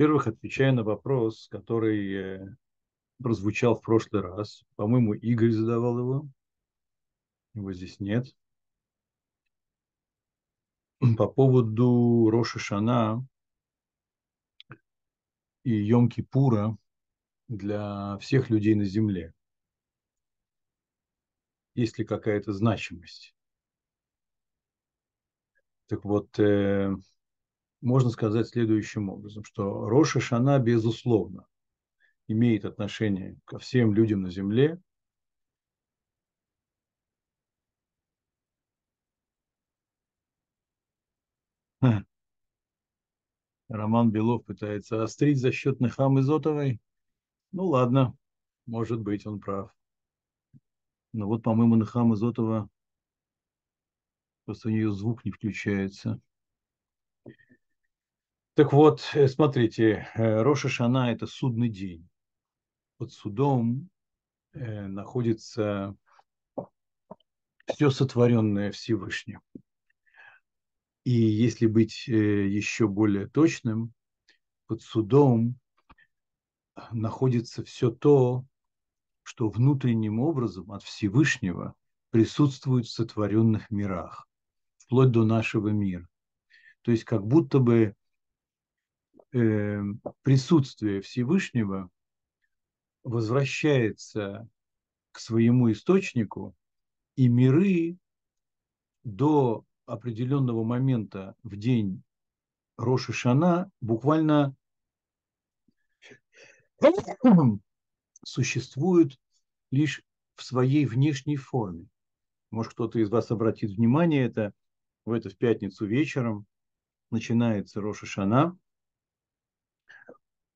Во-первых, отвечая на вопрос, который э, прозвучал в прошлый раз. По-моему, Игорь задавал его. Его здесь нет. По поводу Роши Шана и Йом-Кипура для всех людей на земле. Есть ли какая-то значимость? Так вот, э, можно сказать следующим образом, что Роша Шана, безусловно, имеет отношение ко всем людям на земле, Роман Белов пытается острить за счет Нехам Изотовой. Ну ладно, может быть, он прав. Но вот, по-моему, Нехам Изотова, просто у нее звук не включается. Так вот, э, смотрите, э, Роша Шана – это судный день. Под судом э, находится все сотворенное Всевышним. И если быть еще более точным, под судом находится все то, что внутренним образом от Всевышнего присутствует в сотворенных мирах, вплоть до нашего мира. То есть как будто бы э, присутствие Всевышнего возвращается к своему источнику, и миры до определенного момента в день Роши Шана буквально существуют лишь в своей внешней форме. Может, кто-то из вас обратит внимание, это в это в пятницу вечером начинается Роша Шана –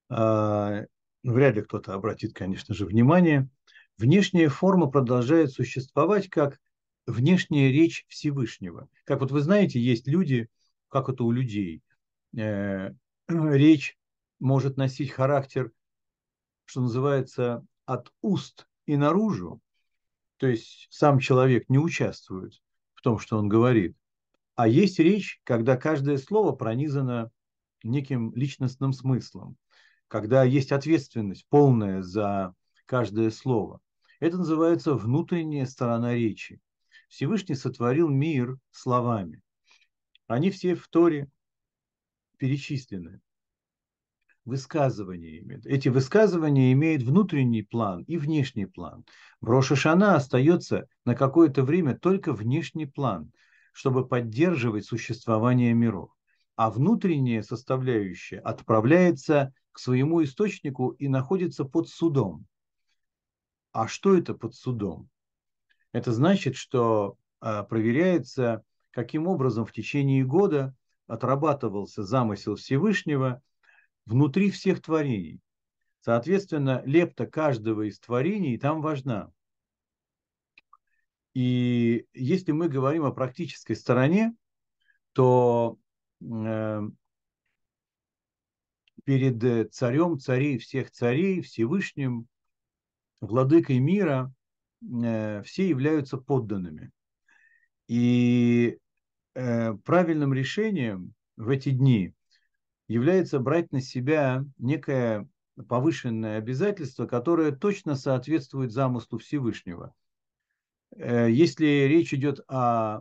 вряд ли кто-то обратит, конечно же, внимание, внешняя форма продолжает существовать как внешняя речь Всевышнего. Как вот вы знаете, есть люди, как это у людей, э, речь может носить характер, что называется, от уст и наружу, то есть сам человек не участвует в том, что он говорит. А есть речь, когда каждое слово пронизано неким личностным смыслом когда есть ответственность полная за каждое слово. Это называется внутренняя сторона речи. Всевышний сотворил мир словами. Они все в Торе перечислены высказываниями. Эти высказывания имеют внутренний план и внешний план. В Рошашана остается на какое-то время только внешний план, чтобы поддерживать существование миров. А внутренняя составляющая отправляется к своему источнику и находится под судом. А что это под судом? Это значит, что а, проверяется, каким образом в течение года отрабатывался замысел Всевышнего внутри всех творений. Соответственно, лепта каждого из творений там важна. И если мы говорим о практической стороне, то перед э, царем царей всех царей, Всевышним, владыкой мира, э, все являются подданными. И э, правильным решением в эти дни является брать на себя некое повышенное обязательство, которое точно соответствует замыслу Всевышнего. Если речь идет о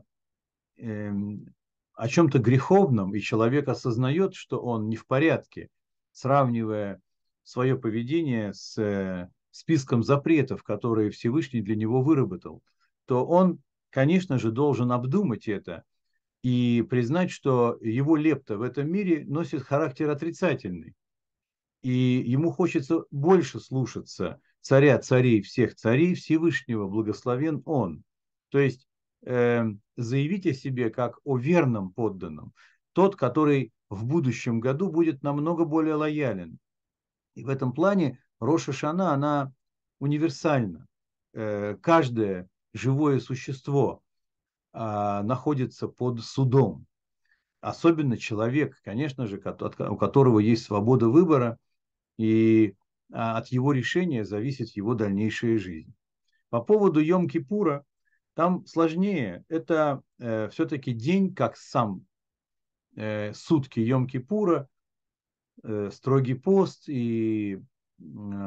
эм, о чем-то греховном, и человек осознает, что он не в порядке, сравнивая свое поведение с э, списком запретов, которые Всевышний для него выработал, то он, конечно же, должен обдумать это и признать, что его лепта в этом мире носит характер отрицательный. И ему хочется больше слушаться царя царей всех царей Всевышнего, благословен он. То есть заявить о себе как о верном подданном, тот, который в будущем году будет намного более лоялен. И в этом плане Роша Шана, она универсальна. Э, каждое живое существо а, находится под судом. Особенно человек, конечно же, у которого есть свобода выбора, и а, от его решения зависит его дальнейшая жизнь. По поводу Йом-Кипура, там сложнее. Это э, все-таки день, как сам э, сутки Йом-Кипура, э, строгий пост и э,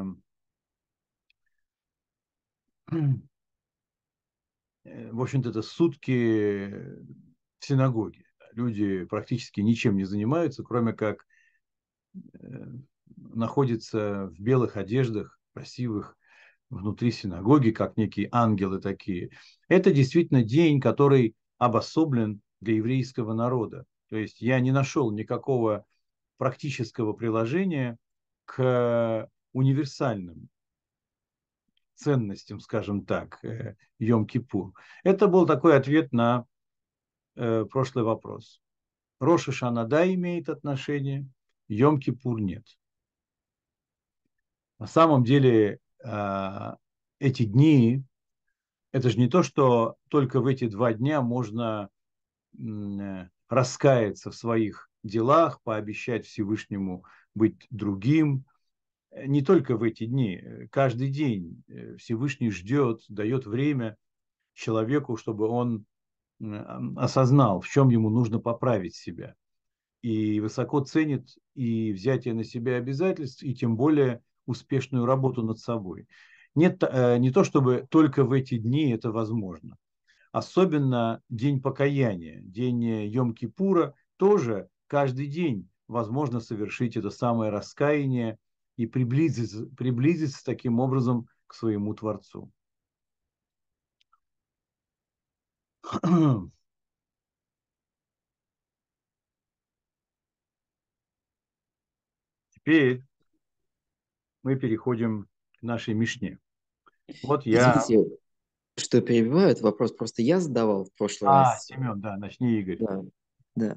в общем-то, это сутки в синагоге. Люди практически ничем не занимаются, кроме как э, находятся в белых одеждах, красивых, внутри синагоги, как некие ангелы такие. Это действительно день, который обособлен для еврейского народа. То есть я не нашел никакого практического приложения к универсальным ценностям, скажем так, э, Йом-Кипур. Это был такой ответ на э, прошлый вопрос. Роша Шанада имеет отношение, Йом-Кипур нет. На самом деле эти дни, это же не то, что только в эти два дня можно э, раскаяться в своих делах, пообещать Всевышнему быть другим. Не только в эти дни, каждый день э, Всевышний ждет, дает время человеку, чтобы он осознал, в чем ему нужно поправить себя. И высоко ценит и взятие на себя обязательств, и тем более успешную работу над собой. Нет, э, не то чтобы только в эти дни это возможно. Особенно день покаяния, день Йом-Кипура, тоже каждый день возможно совершить это самое раскаяние и приблизиться, приблизиться таким образом к своему Творцу. Теперь мы переходим к нашей Мишне. Вот я... Извините, что перебивают, вопрос просто я задавал в прошлый а, раз. А, Семен, да, начни, Игорь. Да, да.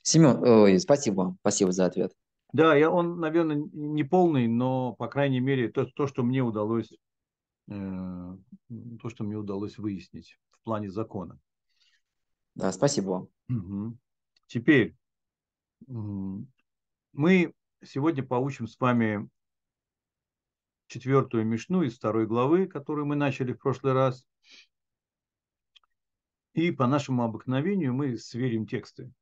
Семен, ой, спасибо вам, спасибо за ответ. Да, я, он, наверное, не полный, но, по крайней мере, то, то что мне удалось, э, то, что мне удалось выяснить в плане закона. Да, спасибо вам. Угу. Теперь мы сегодня получим с вами четвертую мишну из второй главы, которую мы начали в прошлый раз. И по нашему обыкновению мы сверим тексты.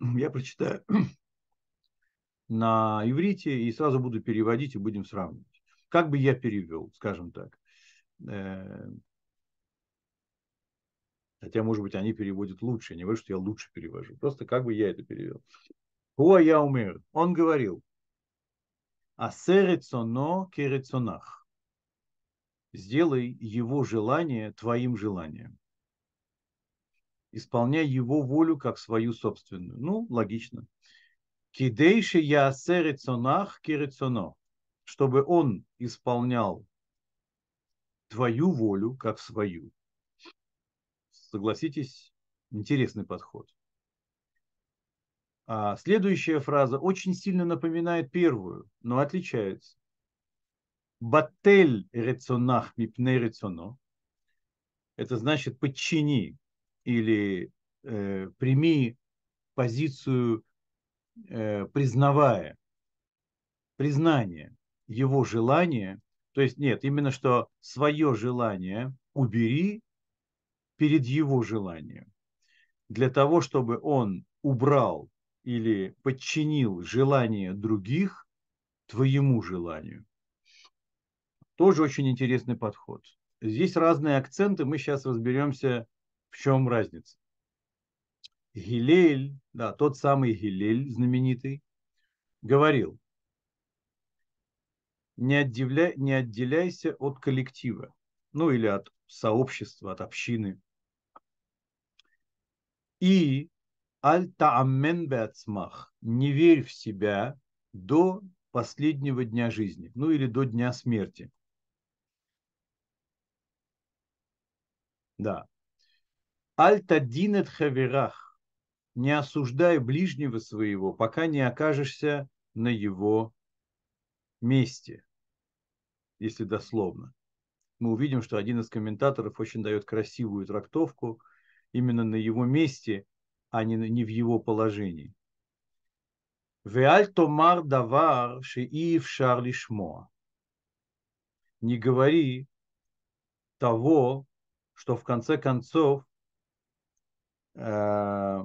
Я прочитаю на иврите и сразу буду переводить и будем сравнивать. Как бы я перевел, скажем так. Э, хотя, может быть, они переводят лучше. Не говорю, что я лучше перевожу. Просто как бы я это перевел. Хуа я умер. Он говорил. Асерецоно керецонах. Сделай его желание твоим желанием исполняй его волю как свою собственную. Ну, логично. Кидейши я серецонах кирецоно, чтобы он исполнял твою волю как свою. Согласитесь, интересный подход. А следующая фраза очень сильно напоминает первую, но отличается. Батель рецонах мипне рецоно. Это значит подчини или э, прими позицию, э, признавая признание его желания, то есть нет, именно что свое желание убери перед его желанием, для того, чтобы он убрал или подчинил желание других твоему желанию. Тоже очень интересный подход. Здесь разные акценты, мы сейчас разберемся в чем разница? Гилель, да, тот самый Гилель знаменитый, говорил, не, отделяй, не отделяйся от коллектива, ну или от сообщества, от общины. И аль-тааммен не верь в себя до последнего дня жизни, ну или до дня смерти. Да, Альтадинет хаверах. Не осуждай ближнего своего, пока не окажешься на его месте, если дословно. Мы увидим, что один из комментаторов очень дает красивую трактовку именно на его месте, а не, не в его положении. Веаль томар давар шии в шарлишмо. Не говори того, что в конце концов э,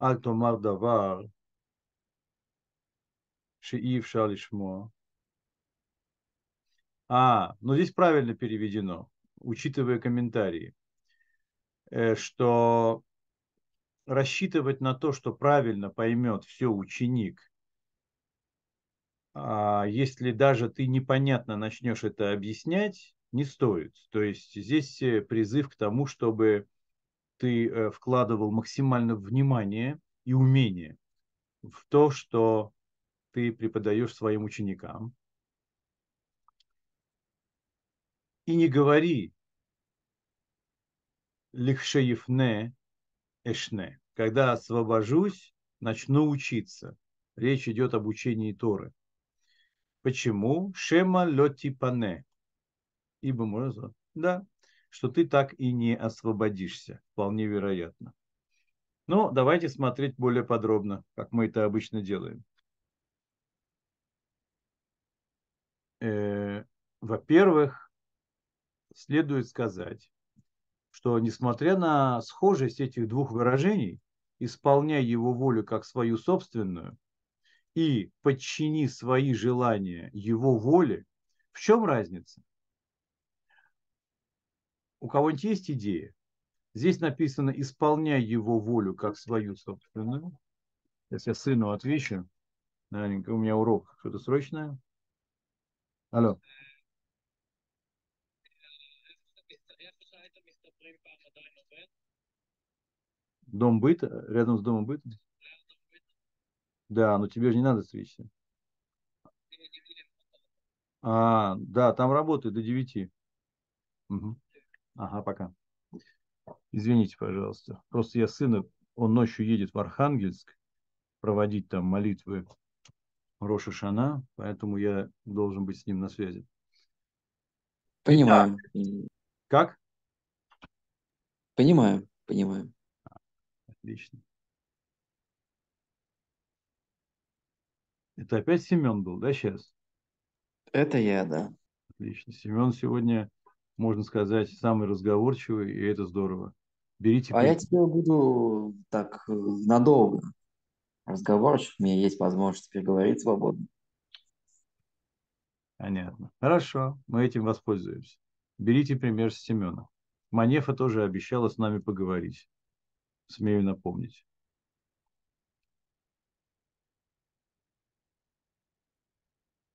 Аль томар давар шии в. А, ну здесь правильно переведено, учитывая комментарии, э, что рассчитывать на то, что правильно поймет все ученик, а если даже ты непонятно начнешь это объяснять, не стоит. То есть здесь э, призыв к тому, чтобы ты э, вкладывал максимально внимание и умение в то, что ты преподаешь своим ученикам. И не говори лихшеевне эшне. Когда освобожусь, начну учиться. Речь идет об учении Торы. Почему? Шема лотипане. Ибо можно, да, что ты так и не освободишься. Вполне вероятно. Но давайте смотреть более подробно, как мы это обычно делаем. Э, во-первых, следует сказать, что несмотря на схожесть этих двух выражений, исполняй его волю как свою собственную и подчини свои желания его воле, в чем разница? У кого-нибудь есть идея? Здесь написано «исполняй его волю как свою собственную». Сейчас я сыну отвечу. Наленько, у меня урок что-то срочное. Алло. Дом быта? Рядом с домом быта? Да, но тебе же не надо стричься. А, да, там работает до 9. Угу. Ага, пока. Извините, пожалуйста. Просто я сына, он ночью едет в Архангельск проводить там молитвы Роша Шана, поэтому я должен быть с ним на связи. Понимаю. Как? Понимаю, понимаю. Отлично. Это опять Семен был, да, сейчас? Это я, да. Отлично. Семен сегодня, можно сказать, самый разговорчивый, и это здорово. Берите. А я тебе буду так э, надолго разговорчив. У меня есть возможность переговорить свободно. Понятно. Хорошо, мы этим воспользуемся. Берите пример с Семена. Манефа тоже обещала с нами поговорить смею напомнить.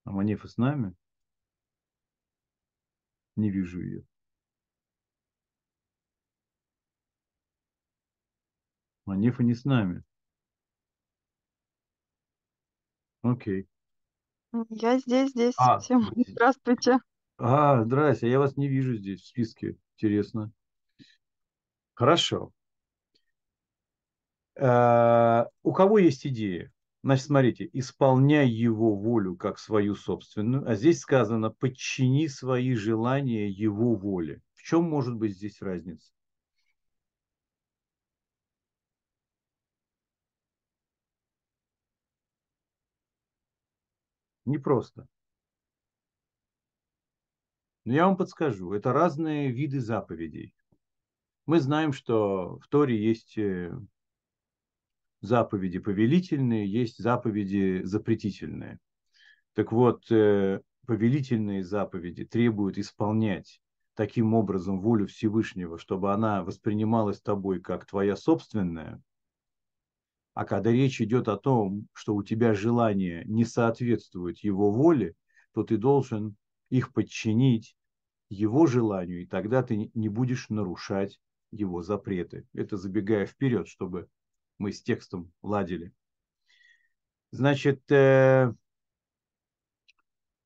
А Манефа с нами? Не вижу ее. Манефа не с нами. Окей. Я здесь, здесь. А, Всем здравствуйте. А, здрасте, я вас не вижу здесь в списке. Интересно. Хорошо. Э, у кого есть идея? Значит, смотрите, исполняй его волю как свою собственную, а здесь сказано, подчини свои желания его воле. В чем может быть здесь разница? Непросто. Но я вам подскажу, это разные виды заповедей. Мы знаем, что в Торе есть э, заповеди повелительные, есть заповеди запретительные. Так вот, э, повелительные заповеди требуют исполнять таким образом волю Всевышнего, чтобы она воспринималась тобой как твоя собственная. А когда речь идет о том, что у тебя желание не соответствует его воле, то ты должен их подчинить его желанию, и тогда ты не будешь нарушать его запреты. Это забегая вперед, чтобы мы с текстом ладили. Значит, э,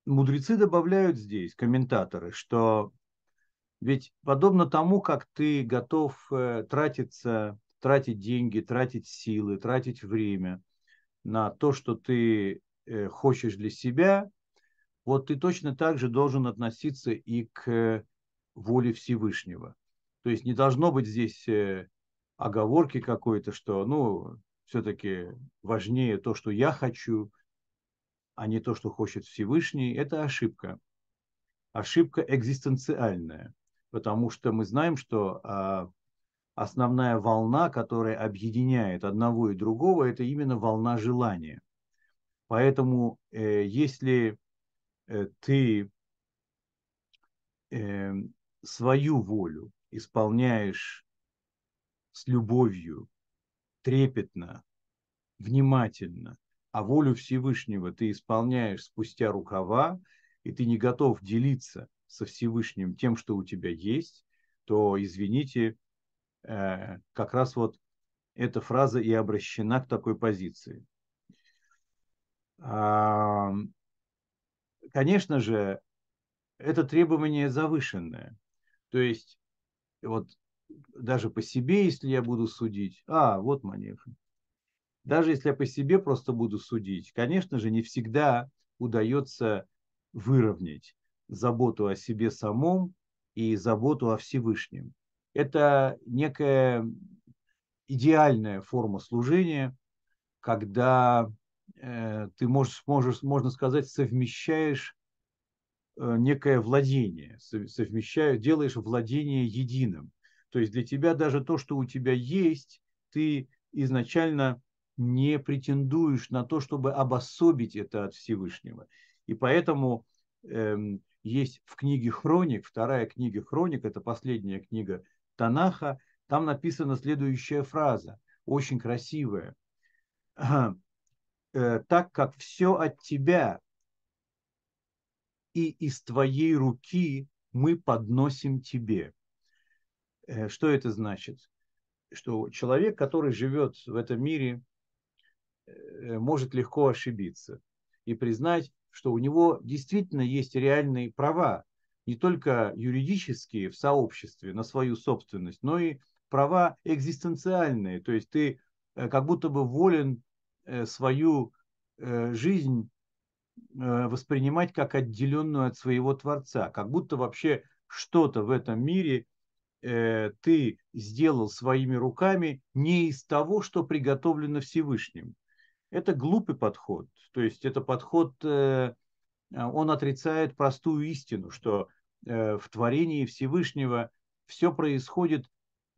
мудрецы добавляют здесь, комментаторы, что ведь подобно тому, как ты готов э, тратиться, тратить деньги, тратить силы, тратить время на то, что ты э, хочешь для себя, вот ты точно так же должен относиться и к воле Всевышнего. То есть не должно быть здесь оговорки какой-то, что, ну, все-таки важнее то, что я хочу, а не то, что хочет Всевышний, это ошибка. Ошибка экзистенциальная, потому что мы знаем, что а, основная волна, которая объединяет одного и другого, это именно волна желания. Поэтому э, если э, ты э, свою волю исполняешь с любовью, трепетно, внимательно, а волю Всевышнего ты исполняешь спустя рукава, и ты не готов делиться со Всевышним тем, что у тебя есть, то, извините, э, как раз вот эта фраза и обращена к такой позиции. Конечно же, это требование завышенное. То есть, вот даже по себе, если я буду судить, а, вот манеха. Даже если я по себе просто буду судить, конечно же, не всегда удается выровнять заботу о себе самом и заботу о Всевышнем. Это некая идеальная форма служения, когда э, ты можешь, можешь, можно сказать, совмещаешь э, некое владение, совмещаешь, делаешь владение единым. То есть для тебя даже то, что у тебя есть, ты изначально не претендуешь на то, чтобы обособить это от Всевышнего. И поэтому эм, есть в книге Хроник, вторая книга Хроник, это последняя книга Танаха, там написана следующая фраза, очень красивая. Э, так как все от тебя и из твоей руки мы подносим тебе. Э, что это значит? Что человек, который живет в этом мире, э, может легко ошибиться и признать, что у него действительно есть реальные права, не только юридические в сообществе на свою собственность, но и права экзистенциальные. То есть ты э, как будто бы волен свою жизнь воспринимать как отделенную от своего Творца, как будто вообще что-то в этом мире ты сделал своими руками не из того, что приготовлено Всевышним. Это глупый подход. То есть это подход, э, он отрицает простую истину, что э, в творении Всевышнего все происходит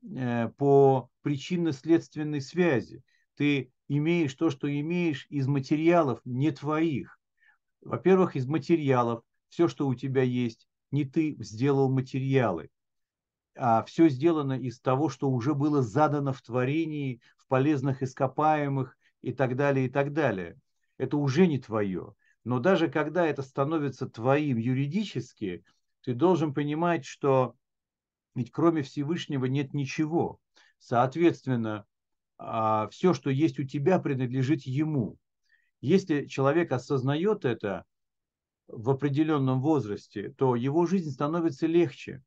э, по причинно-следственной связи. Ты имеешь то, что имеешь из материалов не твоих. Во-первых, из материалов. Все, что у тебя есть, не ты сделал материалы а все сделано из того, что уже было задано в творении, в полезных ископаемых и так далее, и так далее. Это уже не твое. Но даже когда это становится твоим юридически, ты должен понимать, что ведь кроме Всевышнего нет ничего. Соответственно, а, все, что есть у тебя, принадлежит ему. Если человек осознает это в определенном возрасте, то его жизнь становится легче.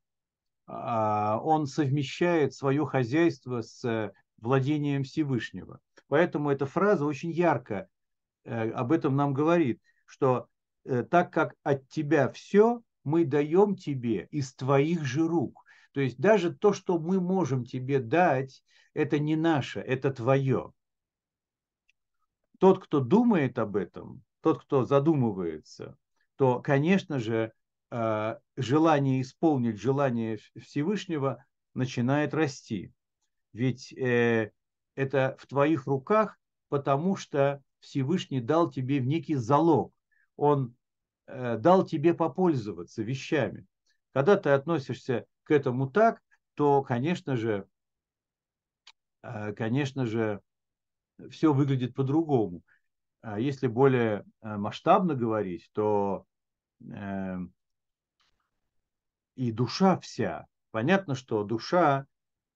А, он совмещает свое хозяйство с владением Всевышнего. Поэтому эта фраза очень ярко э, об этом нам говорит, что э, так как от тебя все, мы даем тебе из твоих же рук. То есть даже то, что мы можем тебе дать, это не наше, это твое. Тот, кто думает об этом, тот, кто задумывается, то, конечно же, Э, желание исполнить желание Всевышнего начинает расти. Ведь э, это в твоих руках, потому что Всевышний дал тебе в некий залог. Он э, дал тебе попользоваться вещами. Когда ты относишься к этому так, то, конечно же, конечно же, все выглядит по-другому. А если более масштабно говорить, то и душа вся. Понятно, что душа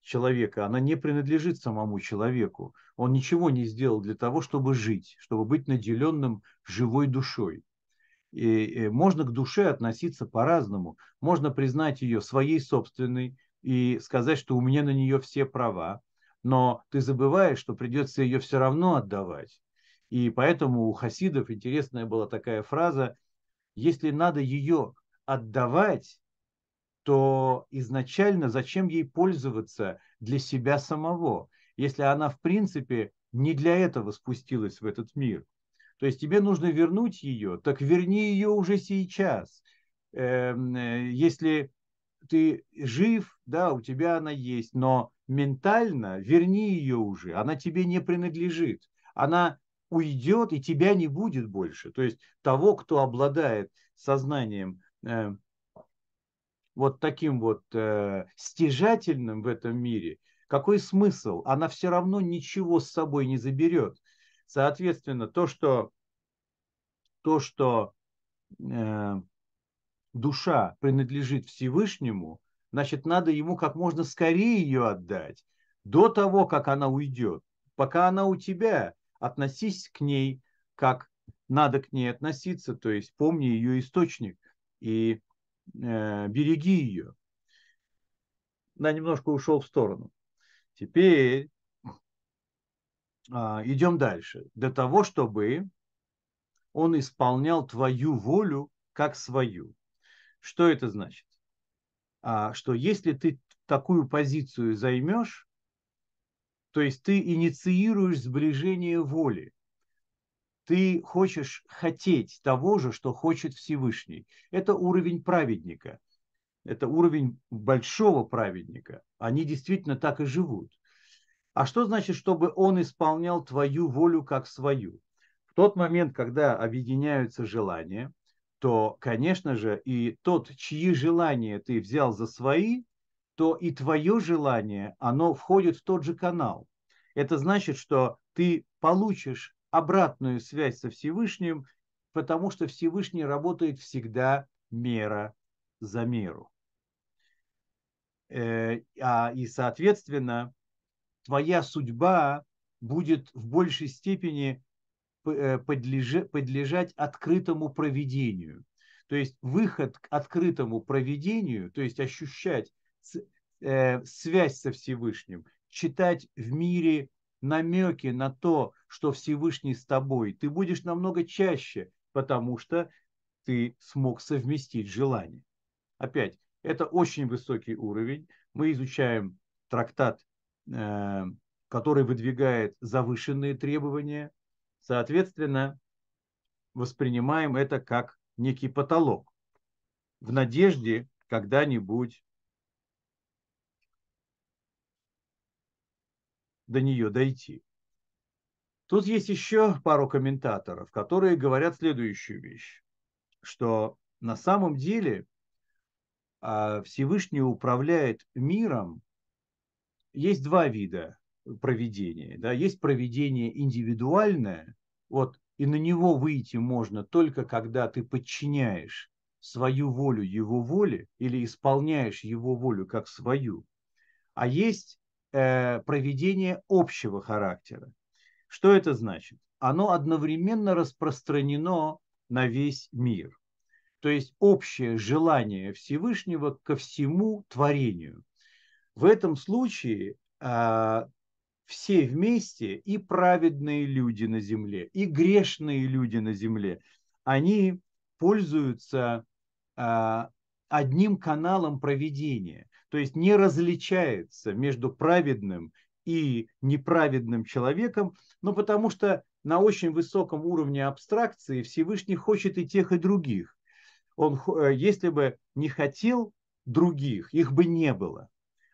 человека, она не принадлежит самому человеку. Он ничего не сделал для того, чтобы жить, чтобы быть наделенным живой душой. И можно к душе относиться по-разному. Можно признать ее своей собственной и сказать, что у меня на нее все права, но ты забываешь, что придется ее все равно отдавать. И поэтому у хасидов интересная была такая фраза, если надо ее отдавать, то изначально зачем ей пользоваться для себя самого, если она в принципе не для этого спустилась в этот мир. То есть тебе нужно вернуть ее, так верни ее уже сейчас. Эм, э, если ты жив, да, у тебя она есть, но ментально верни ее уже, она тебе не принадлежит. Она уйдет, и тебя не будет больше. То есть того, кто обладает сознанием э, вот таким вот э, стяжательным в этом мире, какой смысл? Она все равно ничего с собой не заберет. Соответственно, то, что, то, что э, душа принадлежит Всевышнему, значит, надо ему как можно скорее ее отдать, до того, как она уйдет. Пока она у тебя, относись к ней, как надо к ней относиться, то есть помни ее источник и береги ее. Да, немножко ушел в сторону. Теперь а, идем дальше. Для того, чтобы он исполнял твою волю как свою. Что это значит? А, что если ты такую позицию займешь, то есть ты инициируешь сближение воли, ты хочешь хотеть того же, что хочет Всевышний. Это уровень праведника, это уровень большого праведника. Они действительно так и живут. А что значит, чтобы он исполнял твою волю как свою? В тот момент, когда объединяются желания, то, конечно же, и тот, чьи желания ты взял за свои, то и твое желание, оно входит в тот же канал. Это значит, что ты получишь обратную связь со Всевышним, потому что Всевышний работает всегда мера за меру. Э, а, и, соответственно, твоя судьба будет в большей степени э, подлежать открытому проведению. То есть выход к открытому проведению, то есть ощущать э, связь со Всевышним, читать в мире намеки на то, что Всевышний с тобой, ты будешь намного чаще, потому что ты смог совместить желание. Опять, это очень высокий уровень. Мы изучаем трактат Э, который выдвигает завышенные требования, соответственно, воспринимаем это как некий потолок в надежде когда-нибудь до нее дойти. Тут есть еще пару комментаторов, которые говорят следующую вещь, что на самом деле а, Всевышний управляет миром есть два вида проведения. Да? Есть проведение индивидуальное, вот, и на него выйти можно только когда ты подчиняешь свою волю его воле или исполняешь его волю как свою. А есть проведение общего характера. Что это значит? Оно одновременно распространено на весь мир. То есть общее желание Всевышнего ко всему творению. В этом случае а, все вместе, и праведные люди на земле, и грешные люди на земле, они пользуются а, одним каналом проведения. То есть не различается между праведным и неправедным человеком, но потому что на очень высоком уровне абстракции Всевышний хочет и тех, и других. Он, э, если бы не хотел других, их бы не было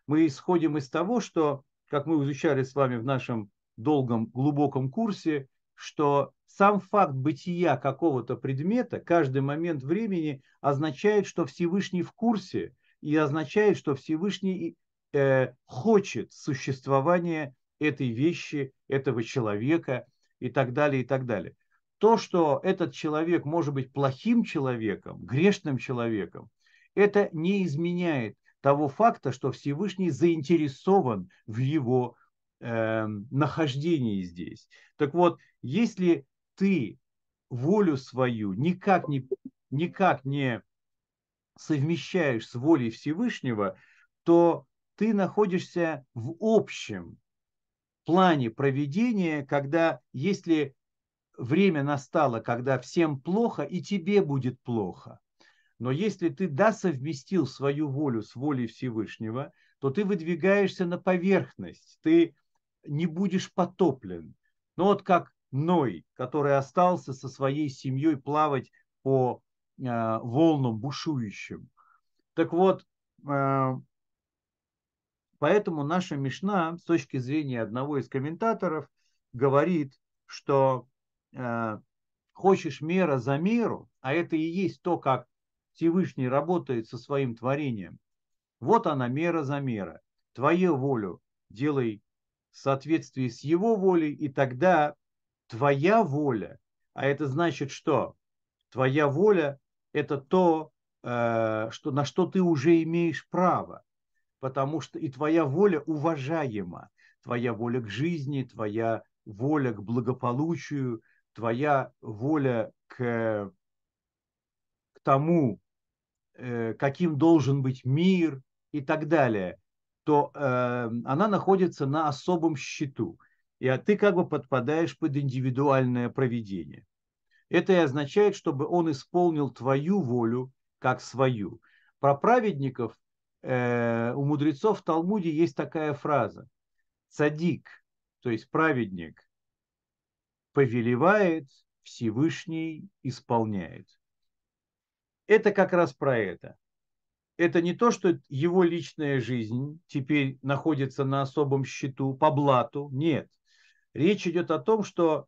мы исходим из того, что, как мы изучали с вами в нашем долгом, глубоком курсе, что сам факт бытия какого-то предмета каждый момент времени означает, что Всевышний в курсе и означает, что Всевышний э, хочет существования этой вещи, этого человека и так далее, и так далее. То, что этот человек может быть плохим человеком, грешным человеком, это не изменяет того факта, что Всевышний заинтересован в его э, нахождении здесь. Так вот, если ты волю свою никак не, никак не совмещаешь с волей Всевышнего, то ты находишься в общем плане проведения, когда если время настало, когда всем плохо, и тебе будет плохо. Но если ты да совместил свою волю с волей Всевышнего, то ты выдвигаешься на поверхность, ты не будешь потоплен. Но вот как Ной, который остался со своей семьей плавать по волнам бушующим. Так вот, э, поэтому наша Мишна с точки зрения одного из комментаторов говорит, что э, хочешь мера за меру, а это и есть то, как Всевышний работает со своим творением. Вот она мера за мера. Твою волю делай в соответствии с его волей, и тогда твоя воля, а это значит что? Твоя воля – это то, э, что, на что ты уже имеешь право, потому что и твоя воля уважаема, твоя воля к жизни, твоя воля к благополучию, твоя воля к, к тому, э, каким должен быть мир и так далее, то э, она находится на особом счету. И а ты как бы подпадаешь под индивидуальное проведение. Это и означает, чтобы он исполнил твою волю как свою. Про праведников э, у мудрецов в Талмуде есть такая фраза. Цадик, то есть праведник, повелевает, Всевышний исполняет. Это как раз про это. Это не то, что его личная жизнь теперь находится на особом счету по блату. Нет. Речь идет о том, что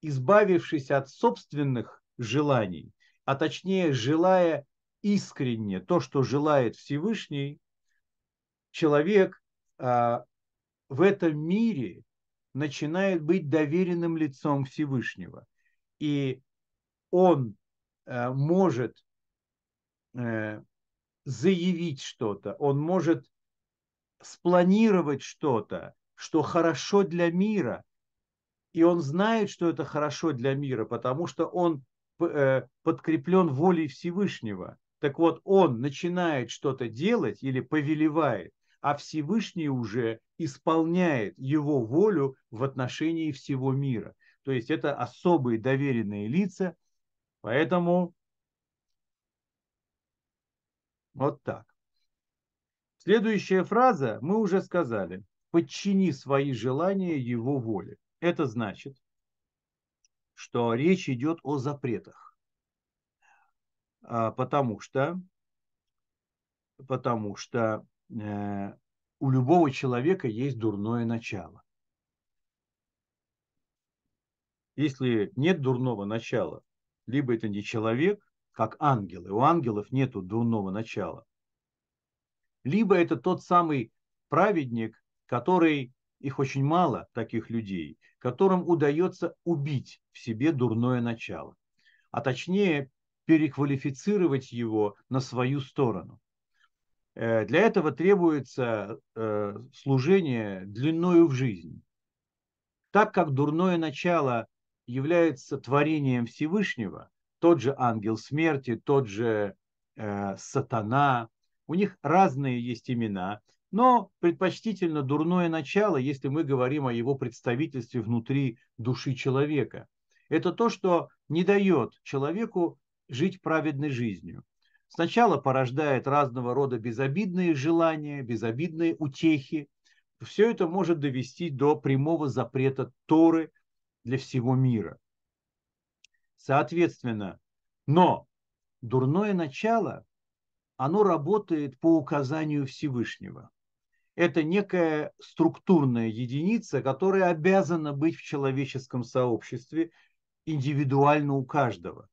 избавившись от собственных желаний, а точнее желая искренне то, что желает Всевышний, человек а, в этом мире начинает быть доверенным лицом Всевышнего. И он э, может э, заявить что-то, он может спланировать что-то, что хорошо для мира. И он знает, что это хорошо для мира, потому что он э, подкреплен волей Всевышнего. Так вот, он начинает что-то делать или повелевает, а Всевышний уже исполняет его волю в отношении всего мира. То есть это особые доверенные лица, поэтому вот так. Следующая фраза мы уже сказали. Подчини свои желания его воле. Это значит, что речь идет о запретах. А, потому что, потому что Э, у любого человека есть дурное начало. Если нет дурного начала, либо это не человек, как ангелы, у ангелов нет дурного начала, либо это тот самый праведник, который, их очень мало, таких людей, которым удается убить в себе дурное начало, а точнее переквалифицировать его на свою сторону. Э, для этого требуется э, служение длиною в жизнь. Так как дурное начало является творением Всевышнего, тот же ангел смерти, тот же э, сатана, у них разные есть имена, но предпочтительно дурное начало, если мы говорим о его представительстве внутри души человека. Это то, что не дает человеку жить праведной жизнью. Сначала порождает разного рода безобидные желания, безобидные утехи. Все это может довести до прямого запрета Торы для всего мира. Соответственно, но дурное начало, оно работает по указанию Всевышнего. Это некая структурная единица, которая обязана быть в человеческом сообществе индивидуально у каждого.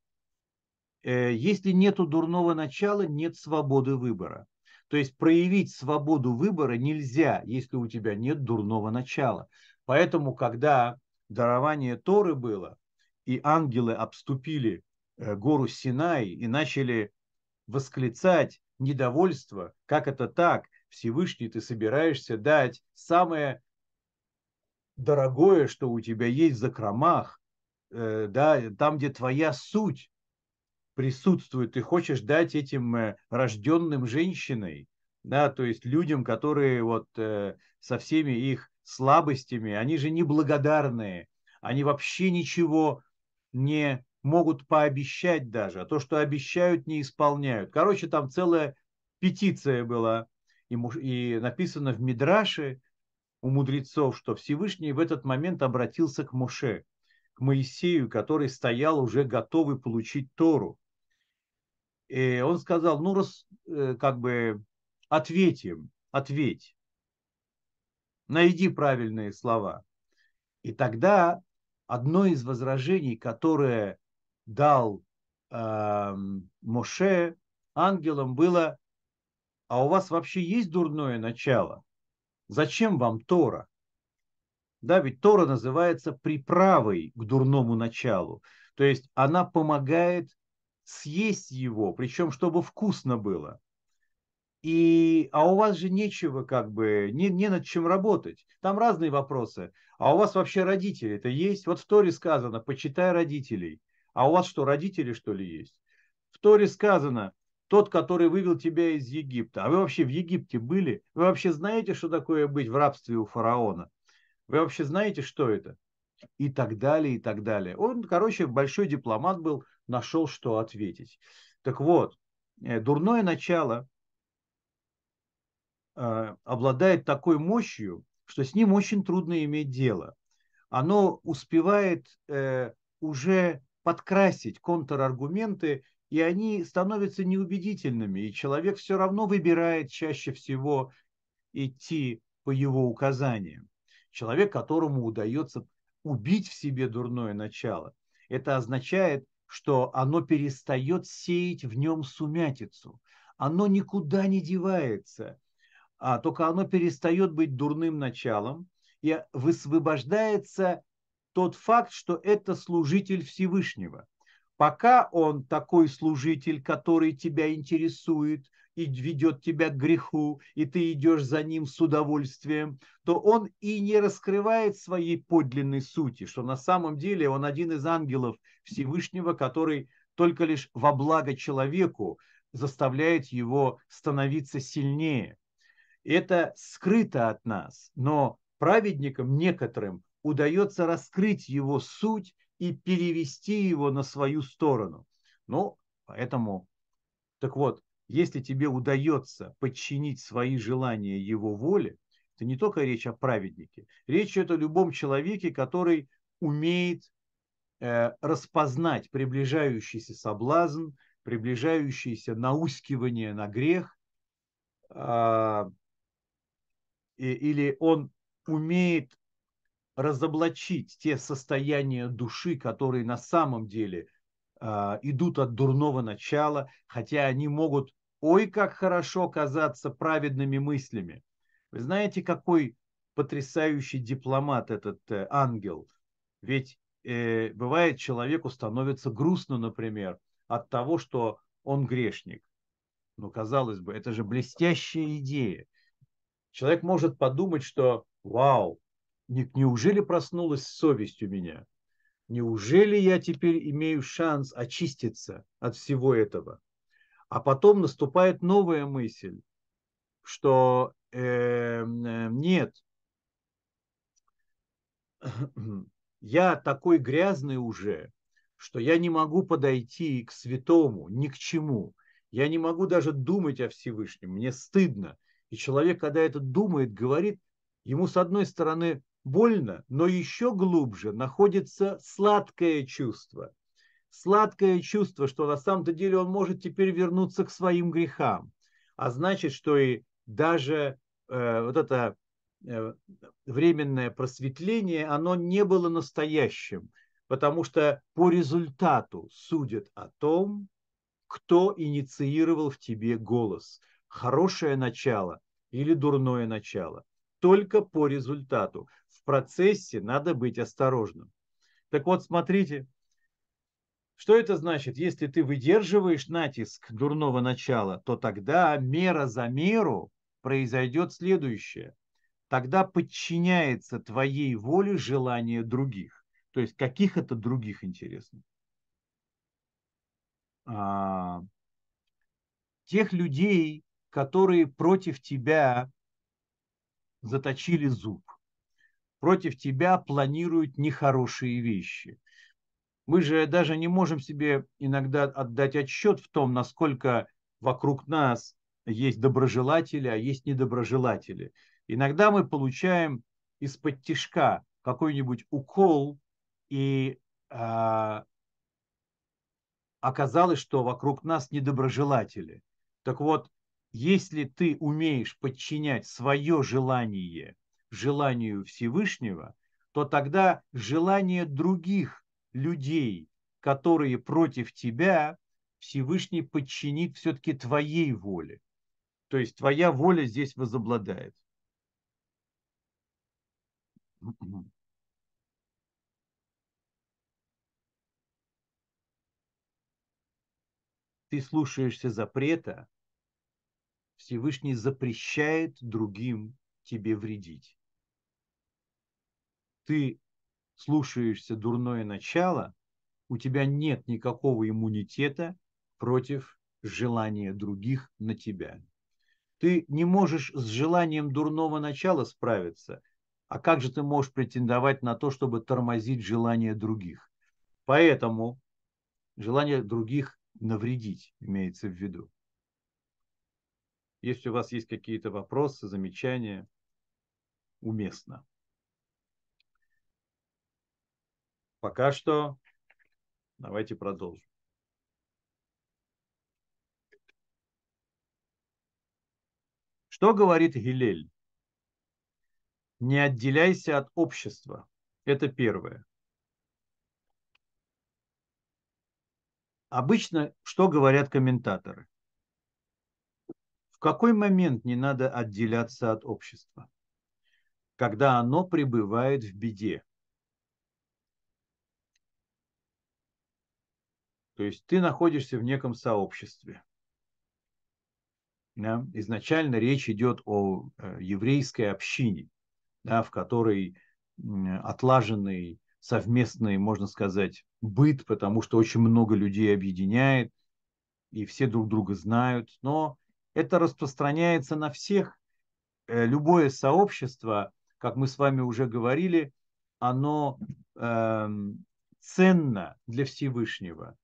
Э, если нет дурного начала, нет свободы выбора. То есть проявить свободу выбора нельзя, если у тебя нет дурного начала. Поэтому, когда дарование Торы было, и ангелы обступили э, гору Синай и начали восклицать недовольство, как это так, Всевышний, ты собираешься дать самое дорогое, что у тебя есть в закромах, э, да, там, где твоя суть, присутствует, ты хочешь дать этим э, рожденным женщиной, да, то есть людям, которые вот э, со всеми их слабостями, они же неблагодарные, они вообще ничего не могут пообещать даже, а то, что обещают, не исполняют. Короче, там целая петиция была, и, и написано в Мидраше у мудрецов, что Всевышний в этот момент обратился к Моше, к Моисею, который стоял уже готовый получить Тору. И он сказал, ну, раз, э, как бы, ответим, ответь. найди правильные слова. И тогда одно из возражений, которое дал э, Моше ангелам, было, а у вас вообще есть дурное начало? Зачем вам Тора? Да, ведь Тора называется приправой к дурному началу. То есть она помогает съесть его, причем чтобы вкусно было. И, а у вас же нечего, как бы, не, не над чем работать. Там разные вопросы. А у вас вообще родители это есть? Вот в Торе сказано, почитай родителей. А у вас что, родители, что ли, есть? В Торе сказано, тот, который вывел тебя из Египта. А вы вообще в Египте были? Вы вообще знаете, что такое быть в рабстве у фараона? Вы вообще знаете, что это? И так далее, и так далее. Он, короче, большой дипломат был, нашел, что ответить. Так вот, э, дурное начало э, обладает такой мощью, что с ним очень трудно иметь дело. Оно успевает э, уже подкрасить контраргументы, и они становятся неубедительными, и человек все равно выбирает чаще всего идти по его указаниям человек, которому удается убить в себе дурное начало. Это означает, что оно перестает сеять в нем сумятицу. Оно никуда не девается, а только оно перестает быть дурным началом и высвобождается тот факт, что это служитель Всевышнего. Пока он такой служитель, который тебя интересует, и ведет тебя к греху, и ты идешь за ним с удовольствием, то он и не раскрывает своей подлинной сути, что на самом деле он один из ангелов Всевышнего, который только лишь во благо человеку заставляет его становиться сильнее. Это скрыто от нас, но праведникам некоторым удается раскрыть его суть и перевести его на свою сторону. Ну, поэтому, так вот, если тебе удается подчинить свои желания его воле, это не только речь о праведнике, речь идет о любом человеке, который умеет э, распознать приближающийся соблазн, приближающееся наускивание на грех, э, или он умеет разоблачить те состояния души, которые на самом деле э, идут от дурного начала, хотя они могут, ой, как хорошо казаться праведными мыслями. Вы знаете, какой потрясающий дипломат этот э, ангел? Ведь э, бывает, человеку становится грустно, например, от того, что он грешник. Ну, казалось бы, это же блестящая идея. Человек может подумать, что вау, неужели проснулась совесть у меня? Неужели я теперь имею шанс очиститься от всего этого? А потом наступает новая мысль, что э, нет, я такой грязный уже, что я не могу подойти к святому, ни к чему. Я не могу даже думать о Всевышнем, мне стыдно. И человек, когда это думает, говорит, ему с одной стороны больно, но еще глубже находится сладкое чувство. Сладкое чувство, что на самом-то деле он может теперь вернуться к своим грехам. А значит, что и даже э, вот это э, временное просветление, оно не было настоящим, потому что по результату судят о том, кто инициировал в тебе голос. Хорошее начало или дурное начало. Только по результату процессе надо быть осторожным. Так вот, смотрите, что это значит? Если ты выдерживаешь натиск дурного начала, то тогда мера за меру произойдет следующее. Тогда подчиняется твоей воле желание других. То есть каких это других интересно? А, тех людей, которые против тебя заточили зуб против тебя планируют нехорошие вещи. Мы же даже не можем себе иногда отдать отчет в том, насколько вокруг нас есть доброжелатели, а есть недоброжелатели. Иногда мы получаем из-под тишка какой-нибудь укол, и а, оказалось, что вокруг нас недоброжелатели. Так вот, если ты умеешь подчинять свое желание желанию Всевышнего, то тогда желание других людей, которые против тебя, Всевышний подчинит все-таки твоей воле. То есть твоя воля здесь возобладает. Ты слушаешься запрета, Всевышний запрещает другим тебе вредить. Ты слушаешься дурное начало, у тебя нет никакого иммунитета против желания других на тебя. Ты не можешь с желанием дурного начала справиться, а как же ты можешь претендовать на то, чтобы тормозить желание других? Поэтому желание других навредить имеется в виду. Если у вас есть какие-то вопросы, замечания, уместно. Пока что давайте продолжим. Что говорит Гилель? Не отделяйся от общества. Это первое. Обычно что говорят комментаторы? В какой момент не надо отделяться от общества? Когда оно пребывает в беде. То есть ты находишься в неком сообществе. Да? Изначально речь идет о э, еврейской общине, да, в которой отлаженный совместный, можно сказать, быт, потому что очень много людей объединяет, и все друг друга знают. Но это распространяется на всех. Э, любое сообщество, как мы с вами уже говорили, оно э, ценно для Всевышнего.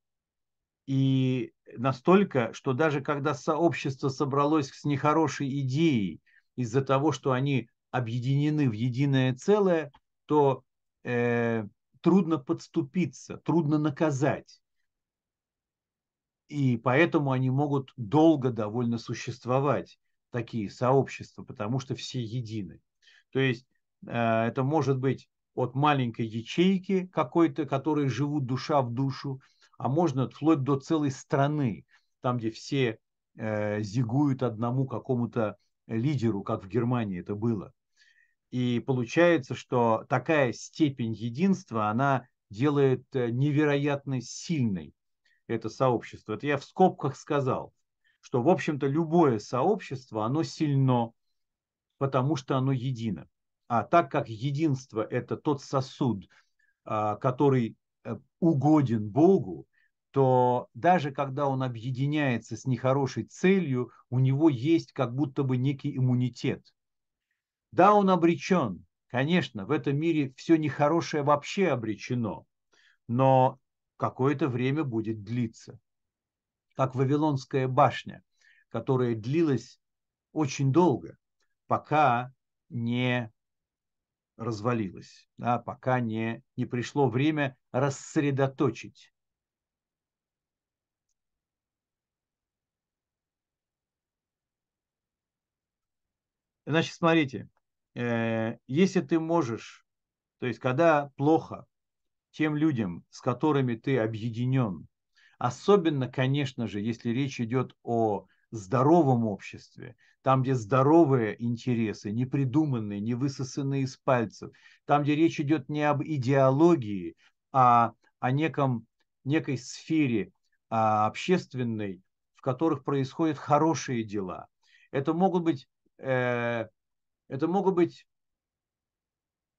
И настолько, что даже когда сообщество собралось с нехорошей идеей из-за того, что они объединены в единое целое, то э, трудно подступиться, трудно наказать. И поэтому они могут долго довольно существовать, такие сообщества, потому что все едины. То есть э, это может быть от маленькой ячейки какой-то, которые живут душа в душу, а можно вплоть до целой страны, там, где все э, зигуют одному какому-то лидеру, как в Германии это было. И получается, что такая степень единства, она делает э, невероятно сильной это сообщество. Это я в скобках сказал, что, в общем-то, любое сообщество, оно сильно, потому что оно едино. А так как единство – это тот сосуд, а, который э, угоден Богу, то даже когда он объединяется с нехорошей целью, у него есть как будто бы некий иммунитет. Да, он обречен. Конечно, в этом мире все нехорошее вообще обречено. Но какое-то время будет длиться. Как Вавилонская башня, которая длилась очень долго, пока не развалилась, да, пока не, не пришло время рассредоточить Значит, смотрите, э, если ты можешь, то есть когда плохо тем людям, с которыми ты объединен, особенно, конечно же, если речь идет о здоровом обществе, там, где здоровые интересы, не придуманные, не высосанные из пальцев, там, где речь идет не об идеологии, а о неком, некой сфере а, общественной, в которых происходят хорошие дела. Это могут быть это могут быть,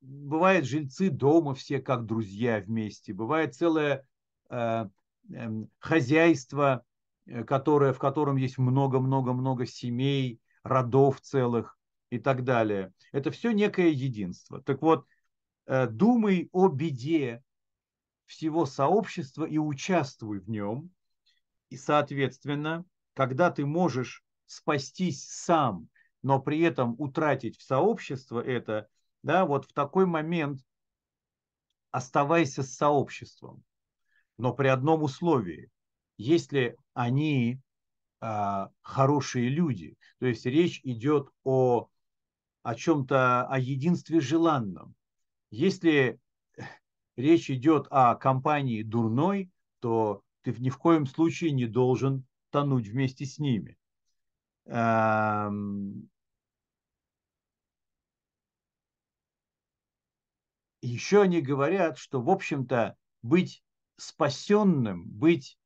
бывает жильцы дома все как друзья вместе, бывает целое э, эм, хозяйство, э, которое, в котором есть много-много-много семей, родов целых и так далее. Это все некое единство. Так вот, думай о беде всего сообщества и участвуй в нем. И, соответственно, когда ты можешь спастись сам но при этом утратить в сообщество это, да, вот в такой момент оставайся с сообществом, но при одном условии, если они а, хорошие люди, то есть речь идет о о чем-то, о единстве желанном. Если речь идет о компании дурной, то ты ни в коем случае не должен тонуть вместе с ними. Еще они говорят, что, в общем-то, быть спасенным, быть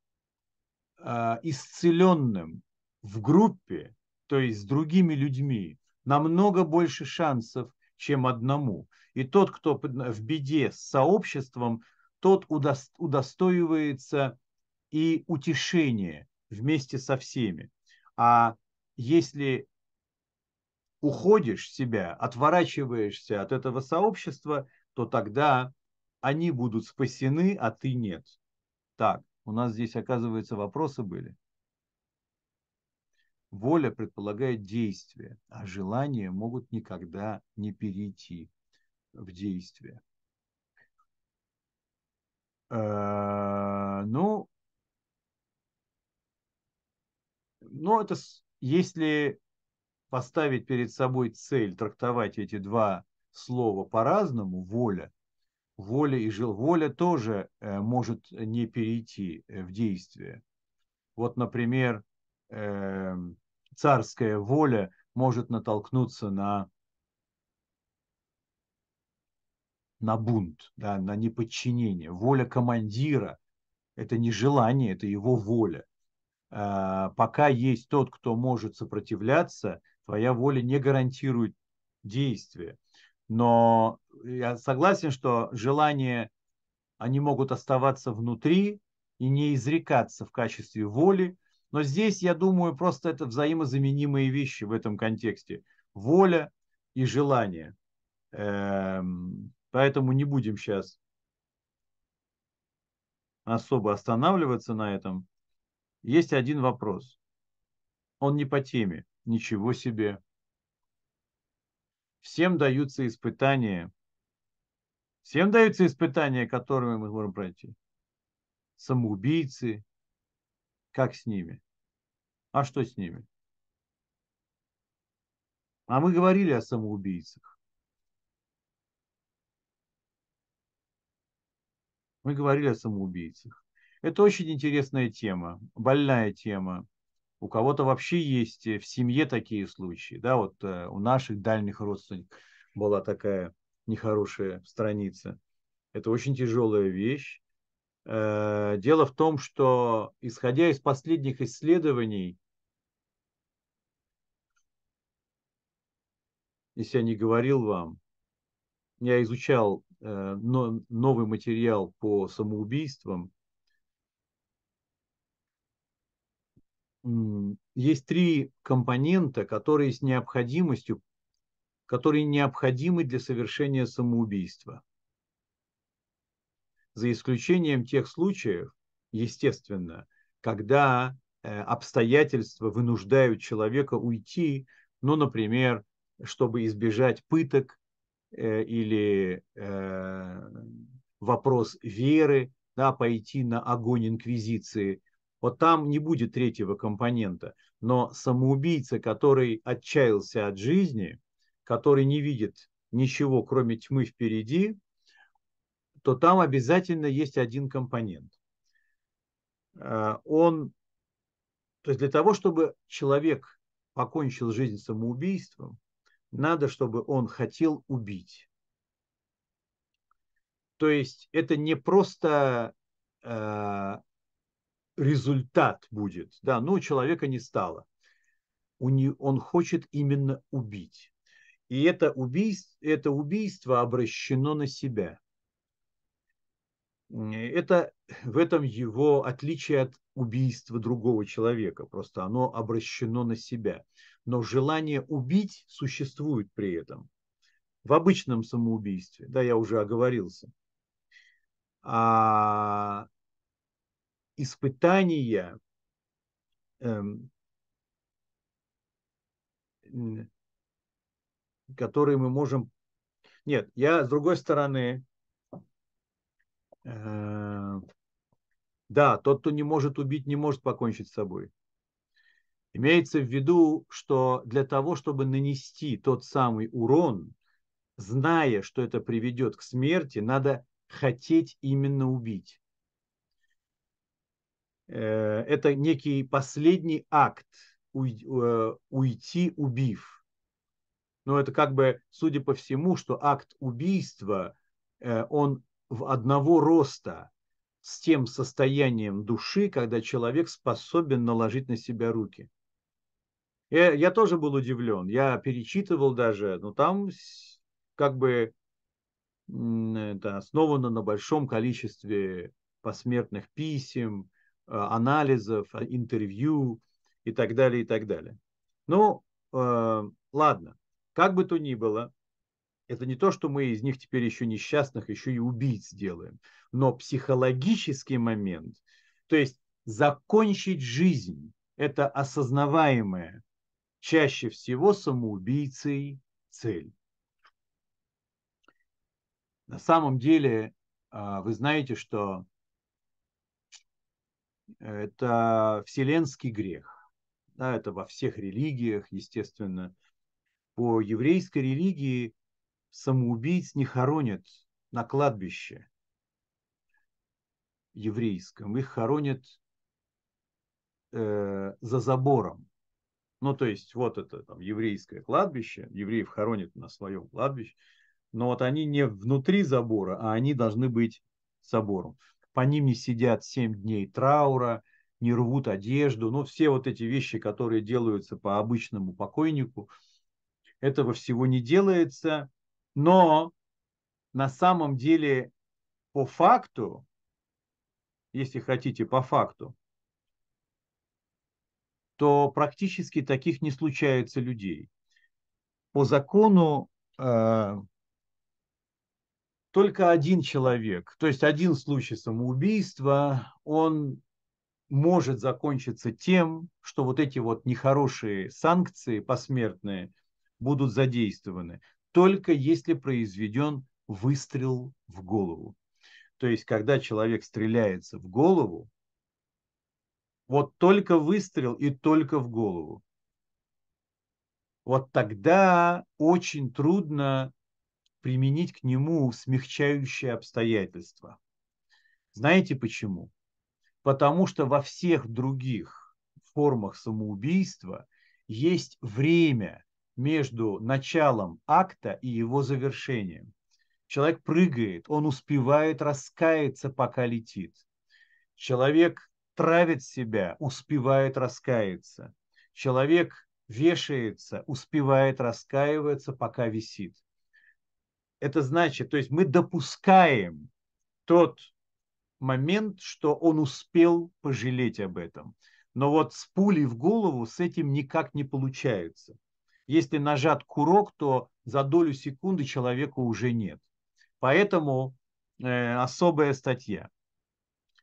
э, исцеленным в группе, то есть с другими людьми, намного больше шансов, чем одному. И тот, кто в беде с сообществом, тот удостоивается и утешения вместе со всеми. А если уходишь себя, отворачиваешься от этого сообщества, то тогда они будут спасены, а ты нет. Так, у нас здесь, оказывается, вопросы были. Воля предполагает действие, а желания могут никогда не перейти в действие. Э, ну, ну, это если поставить перед собой цель трактовать эти два слова по-разному, воля, воля и жил, воля тоже э, может не перейти э, в действие. Вот, например, эм, царская воля может натолкнуться на на бунт, да, на неподчинение. Воля командира – это не желание, это его воля. А, пока есть тот, кто может сопротивляться, твоя воля не гарантирует действия. Но я согласен, что желания, они могут оставаться внутри и не изрекаться в качестве воли. Но здесь, я думаю, просто это взаимозаменимые вещи в этом контексте. Воля и желание. Эм, Поэтому не будем сейчас особо останавливаться на этом. Есть один вопрос. Он не по теме. Ничего себе. Всем даются испытания. Всем даются испытания, которыми мы можем пройти. Самоубийцы. Как с ними? А что с ними? А мы говорили о самоубийцах. Мы говорили о самоубийцах. Это очень интересная тема, больная тема. У кого-то вообще есть в семье такие случаи. Да, вот э, у наших дальних родственников была такая нехорошая страница. Это очень тяжелая вещь. Э, дело в том, что исходя из последних исследований, если я не говорил вам, я изучал Э, новый материал по самоубийствам. Есть три компонента, которые с необходимостью, которые необходимы для совершения самоубийства. За исключением тех случаев, естественно, когда э, обстоятельства вынуждают человека уйти, ну, например, чтобы избежать пыток Э, или э, вопрос веры, да, пойти на огонь инквизиции, вот там не будет третьего компонента. Но самоубийца, который отчаялся от жизни, который не видит ничего, кроме тьмы впереди, то там обязательно есть один компонент. Э, он, то есть для того, чтобы человек покончил жизнь самоубийством, надо, чтобы он хотел убить. То есть это не просто э, результат будет, да, у человека не стало. Он хочет именно убить. И это убийство, это убийство обращено на себя. Это в этом его отличие от убийства другого человека. Просто оно обращено на себя но желание убить существует при этом. В обычном самоубийстве, да, я уже оговорился. А испытания, эм, которые мы можем... Нет, я с другой стороны, э, да, тот, кто не может убить, не может покончить с собой. Имеется в виду, что для того, чтобы нанести тот самый урон, зная, что это приведет к смерти, надо хотеть именно убить. Э, это некий последний акт э, уйти, убив. Но это как бы, судя по всему, что акт убийства, э, он в одного роста с тем состоянием души, когда человек способен наложить на себя руки. Я, я тоже был удивлен. Я перечитывал даже, но там как бы это основано на большом количестве посмертных писем, анализов, а, интервью и так далее, и так далее. Ну, э, ладно, как бы то ни было, это не то, что мы из них теперь еще несчастных, еще и убийц делаем, но психологический момент, то есть закончить жизнь, это осознаваемое чаще всего самоубийцей цель. На самом деле, а, вы знаете, что это вселенский грех. Да, это во всех религиях, естественно. По еврейской религии самоубийц не хоронят на кладбище еврейском. Их хоронят э, за забором. Ну, то есть, вот это там еврейское кладбище, евреев хоронят на своем кладбище, но вот они не внутри забора, а они должны быть собором. По ним не сидят 7 дней траура, не рвут одежду, ну, все вот эти вещи, которые делаются по обычному покойнику, этого всего не делается, но на самом деле по факту, если хотите, по факту, то практически таких не случается людей. По закону э, только один человек, то есть один случай самоубийства, он может закончиться тем, что вот эти вот нехорошие санкции посмертные будут задействованы, только если произведен выстрел в голову. То есть, когда человек стреляется в голову, вот только выстрел и только в голову. Вот тогда очень трудно применить к нему смягчающие обстоятельства. Знаете почему? Потому что во всех других формах самоубийства есть время между началом акта и его завершением. Человек прыгает, он успевает раскаяться, пока летит. Человек травит себя, успевает раскаяться. Человек вешается, успевает раскаиваться, пока висит. Это значит, то есть мы допускаем тот момент, что он успел пожалеть об этом. Но вот с пулей в голову с этим никак не получается. Если нажат курок, то за долю секунды человека уже нет. Поэтому э, особая статья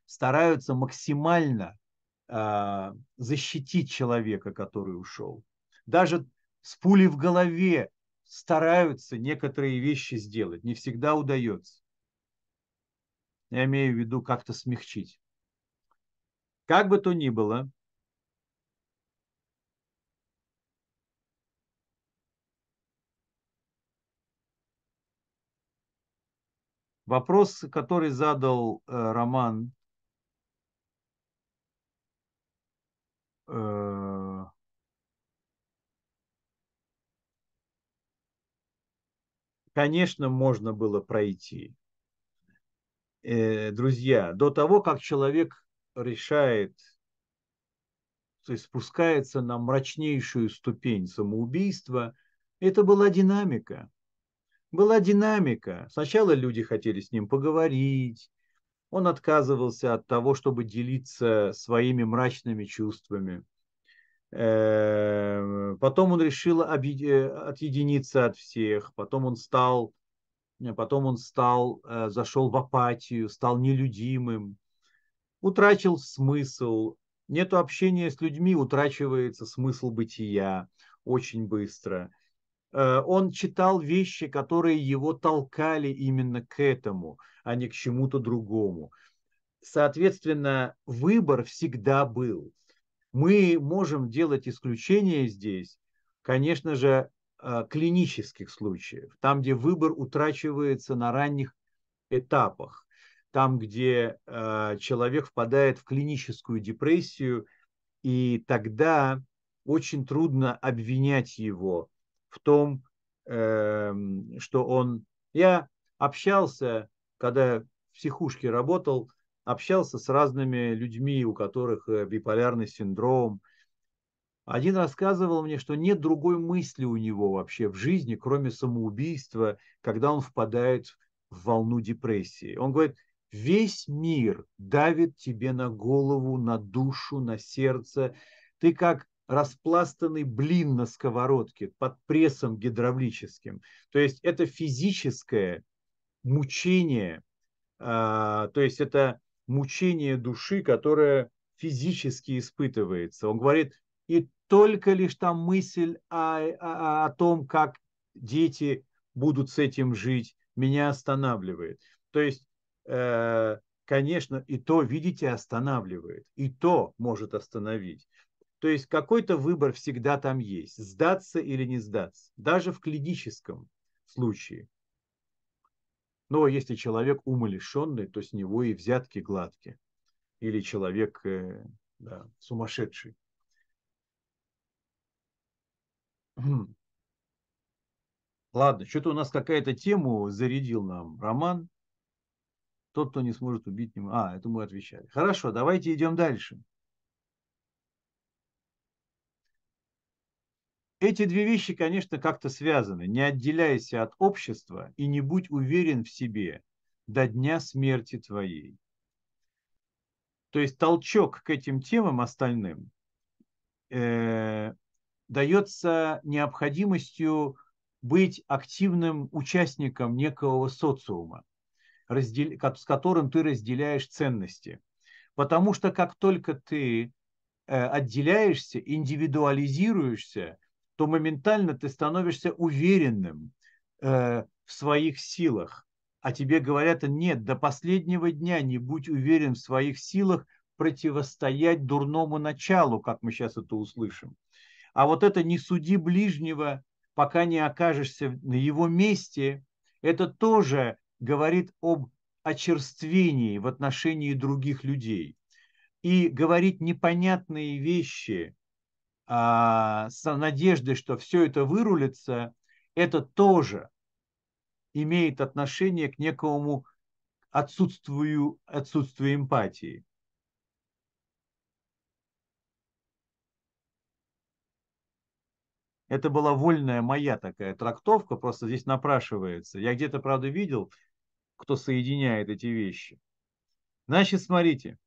стараются максимально э, защитить человека, который ушел. Даже с пулей в голове стараются некоторые вещи сделать. Не всегда удается. Я имею в виду как-то смягчить. Как бы то ни было, Вопрос, который задал э, Роман конечно, можно было пройти. Э, друзья, до того, как человек решает, то есть спускается на мрачнейшую ступень самоубийства, это была динамика. Была динамика. Сначала люди хотели с ним поговорить, он отказывался от того, чтобы делиться своими мрачными чувствами. Эм, потом он решил отъединиться от всех. Потом он стал, потом он стал, э, зашел в апатию, стал нелюдимым, утрачил смысл. Нету общения с людьми, утрачивается смысл бытия очень быстро. Э, он читал вещи, которые его толкали именно к этому, а не к чему-то другому. Соответственно, выбор всегда был. Мы можем делать исключения здесь, конечно же, э, клинических случаев, там, где выбор утрачивается на ранних этапах, там, где э, человек впадает в клиническую депрессию, и тогда очень трудно обвинять его в том, э, что он... Я общался, когда в психушке работал, общался с разными людьми, у которых э, биполярный синдром. Один рассказывал мне, что нет другой мысли у него вообще в жизни, кроме самоубийства, когда он впадает в волну депрессии. Он говорит, весь мир давит тебе на голову, на душу, на сердце. Ты как распластанный блин на сковородке под прессом гидравлическим. То есть это физическое мучение, а, то есть это мучение души, которое физически испытывается. Он говорит, и только лишь там мысль о, о, о том, как дети будут с этим жить, меня останавливает. То есть, э, конечно, и то, видите, останавливает, и то может остановить. То есть какой-то выбор всегда там есть, сдаться или не сдаться, даже в клиническом случае. Но если человек умалишенный, то с него и взятки гладкие. Или человек э, да, сумасшедший. Ладно, что-то у нас какая-то тему зарядил нам Роман. Тот, кто не сможет убить, не... А, это мы отвечали. Хорошо, давайте идем дальше. Эти две вещи, конечно, как-то связаны. Не отделяйся от общества и не будь уверен в себе до дня смерти твоей. То есть толчок к этим темам остальным э, дается необходимостью быть активным участником некого социума, раздел... с которым ты разделяешь ценности. Потому что как только ты э, отделяешься, индивидуализируешься, то моментально ты становишься уверенным э, в своих силах. А тебе говорят, нет, до последнего дня не будь уверен в своих силах противостоять дурному началу, как мы сейчас это услышим. А вот это «не суди ближнего, пока не окажешься на его месте», это тоже говорит об очерствении в отношении других людей. И говорить непонятные вещи, с надеждой, что все это вырулится, это тоже имеет отношение к некому отсутствию, отсутствию эмпатии. Это была вольная моя такая трактовка, просто здесь напрашивается. Я где-то, правда, видел, кто соединяет эти вещи. Значит, смотрите.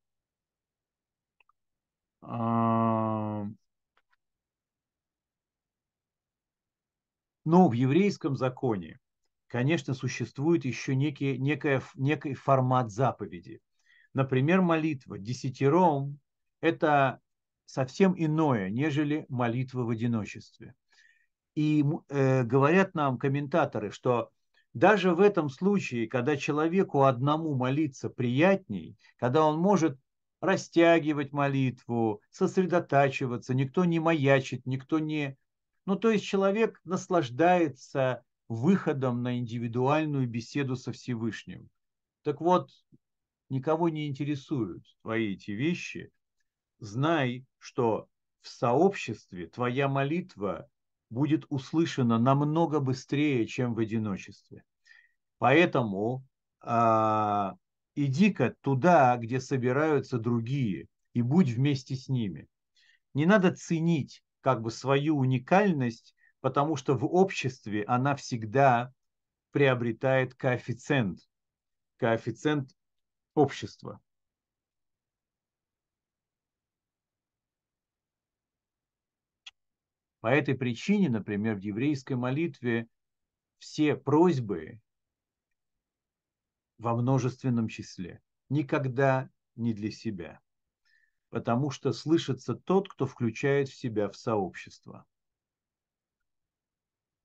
Но в еврейском законе, конечно, существует еще некий, некая, некий формат заповеди. Например, молитва десятером – это совсем иное, нежели молитва в одиночестве. И э, говорят нам комментаторы, что даже в этом случае, когда человеку одному молиться приятней, когда он может растягивать молитву, сосредотачиваться, никто не маячит, никто не ну, то есть человек наслаждается выходом на индивидуальную беседу со Всевышним. Так вот, никого не интересуют твои эти вещи. Знай, что в сообществе твоя молитва будет услышана намного быстрее, чем в одиночестве. Поэтому а, иди-ка туда, где собираются другие, и будь вместе с ними. Не надо ценить как бы свою уникальность, потому что в обществе она всегда приобретает коэффициент, коэффициент общества. По этой причине, например, в еврейской молитве все просьбы во множественном числе, никогда не для себя потому что слышится тот, кто включает в себя в сообщество.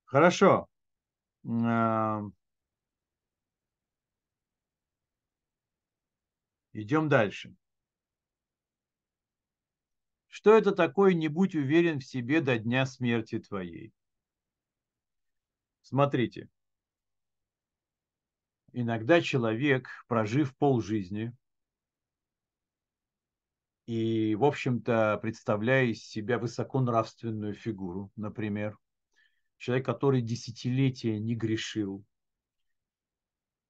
Хорошо. Идем дальше. Что это такое «не будь уверен в себе до дня смерти твоей»? Смотрите. Иногда человек, прожив полжизни, и, в общем-то, представляя из себя высоконравственную фигуру, например, человек, который десятилетия не грешил,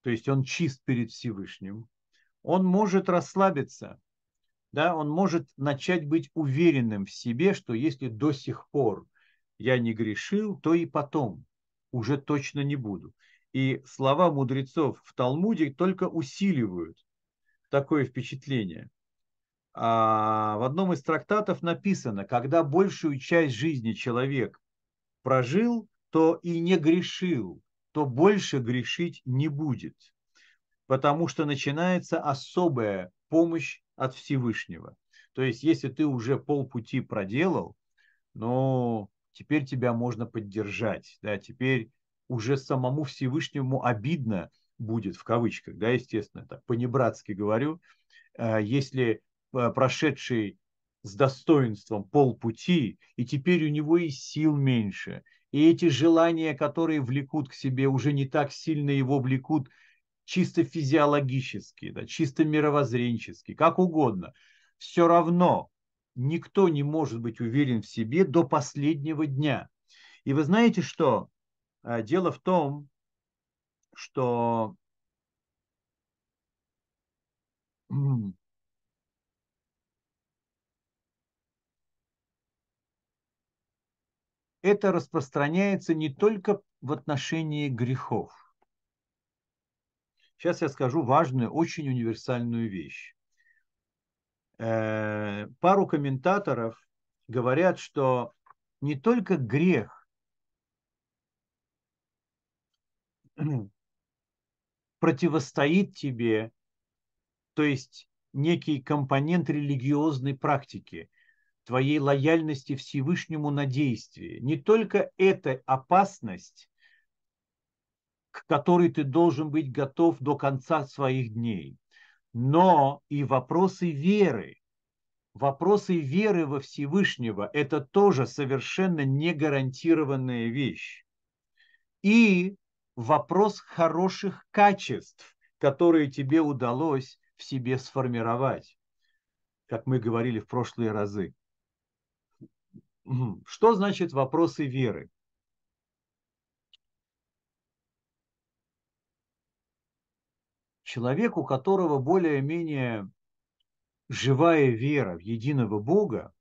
то есть он чист перед Всевышним, он может расслабиться, да, он может начать быть уверенным в себе, что если до сих пор я не грешил, то и потом уже точно не буду. И слова мудрецов в Талмуде только усиливают такое впечатление. А в одном из трактатов написано, когда большую часть жизни человек прожил, то и не грешил, то больше грешить не будет, потому что начинается особая помощь от Всевышнего. То есть, если ты уже полпути проделал, но теперь тебя можно поддержать, да, теперь уже самому Всевышнему обидно будет, в кавычках, да, естественно, так по-небратски говорю, а если прошедший с достоинством полпути, и теперь у него и сил меньше. И эти желания, которые влекут к себе, уже не так сильно его влекут чисто физиологически, да, чисто мировоззренчески, как угодно. Все равно никто не может быть уверен в себе до последнего дня. И вы знаете что? Э, дело в том, что это распространяется не только в отношении грехов. Сейчас я скажу важную, очень универсальную вещь. Э, пару комментаторов говорят, что не только грех противостоит тебе, то есть некий компонент религиозной практики – твоей лояльности Всевышнему на действие. Не только эта опасность, к которой ты должен быть готов до конца своих дней, но и вопросы веры. Вопросы веры во Всевышнего – это тоже совершенно не гарантированная вещь. И вопрос хороших качеств, которые тебе удалось в себе сформировать, как мы говорили в прошлые разы. Что значит вопросы веры? Человек, у которого более-менее живая вера в единого Бога,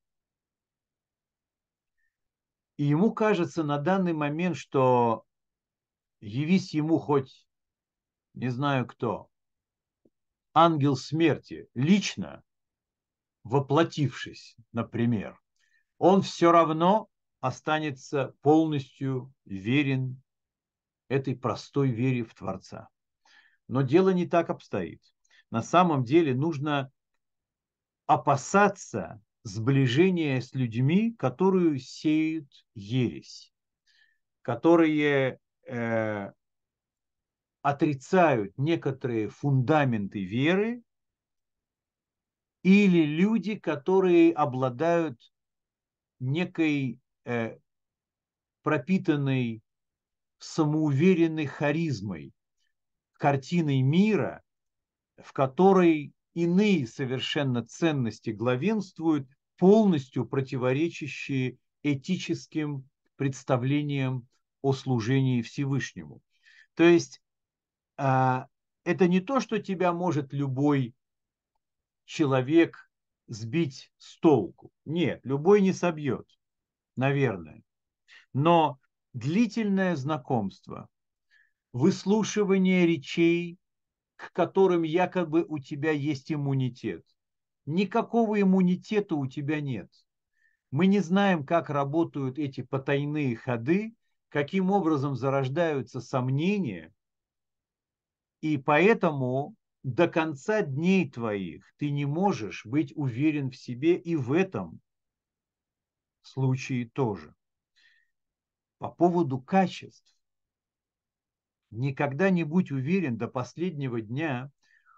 и ему кажется на данный момент, что явись ему хоть, не знаю кто, ангел смерти лично, воплотившись, например, он все равно останется полностью верен этой простой вере в Творца. Но дело не так обстоит. На самом деле нужно опасаться сближения с людьми, которые сеют ересь, которые э, отрицают некоторые фундаменты веры, или люди, которые обладают некой э, пропитанной самоуверенной харизмой, картиной мира, в которой иные совершенно ценности главенствуют, полностью противоречащие этическим представлениям о служении Всевышнему. То есть э, это не то, что тебя может любой человек сбить с толку. Нет, любой не собьет, наверное. Но длительное знакомство, выслушивание речей, к которым якобы у тебя есть иммунитет. Никакого иммунитета у тебя нет. Мы не знаем, как работают эти потайные ходы, каким образом зарождаются сомнения, и поэтому до конца дней твоих ты не можешь быть уверен в себе и в этом случае тоже. По поводу качеств. Никогда не будь уверен до последнего дня,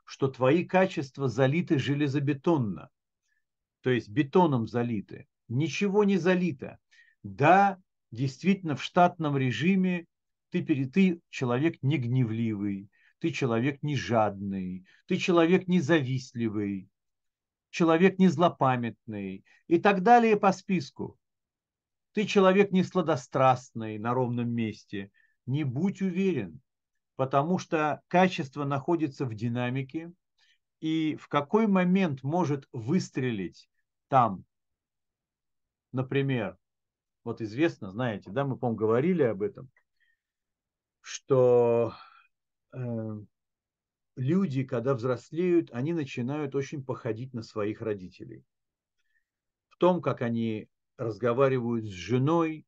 что твои качества залиты железобетонно. то есть бетоном залиты. Ничего не залито. Да, действительно, в штатном режиме ты, ты человек не гневливый, ты человек не жадный, ты человек не завистливый, человек не злопамятный и так далее по списку. Ты человек не сладострастный на ровном месте. Не будь уверен, потому что качество находится в динамике, и в какой момент может выстрелить там, например, вот известно, знаете, да, мы, по-моему, говорили об этом, что люди, когда взрослеют, они начинают очень походить на своих родителей. В том, как они разговаривают с женой,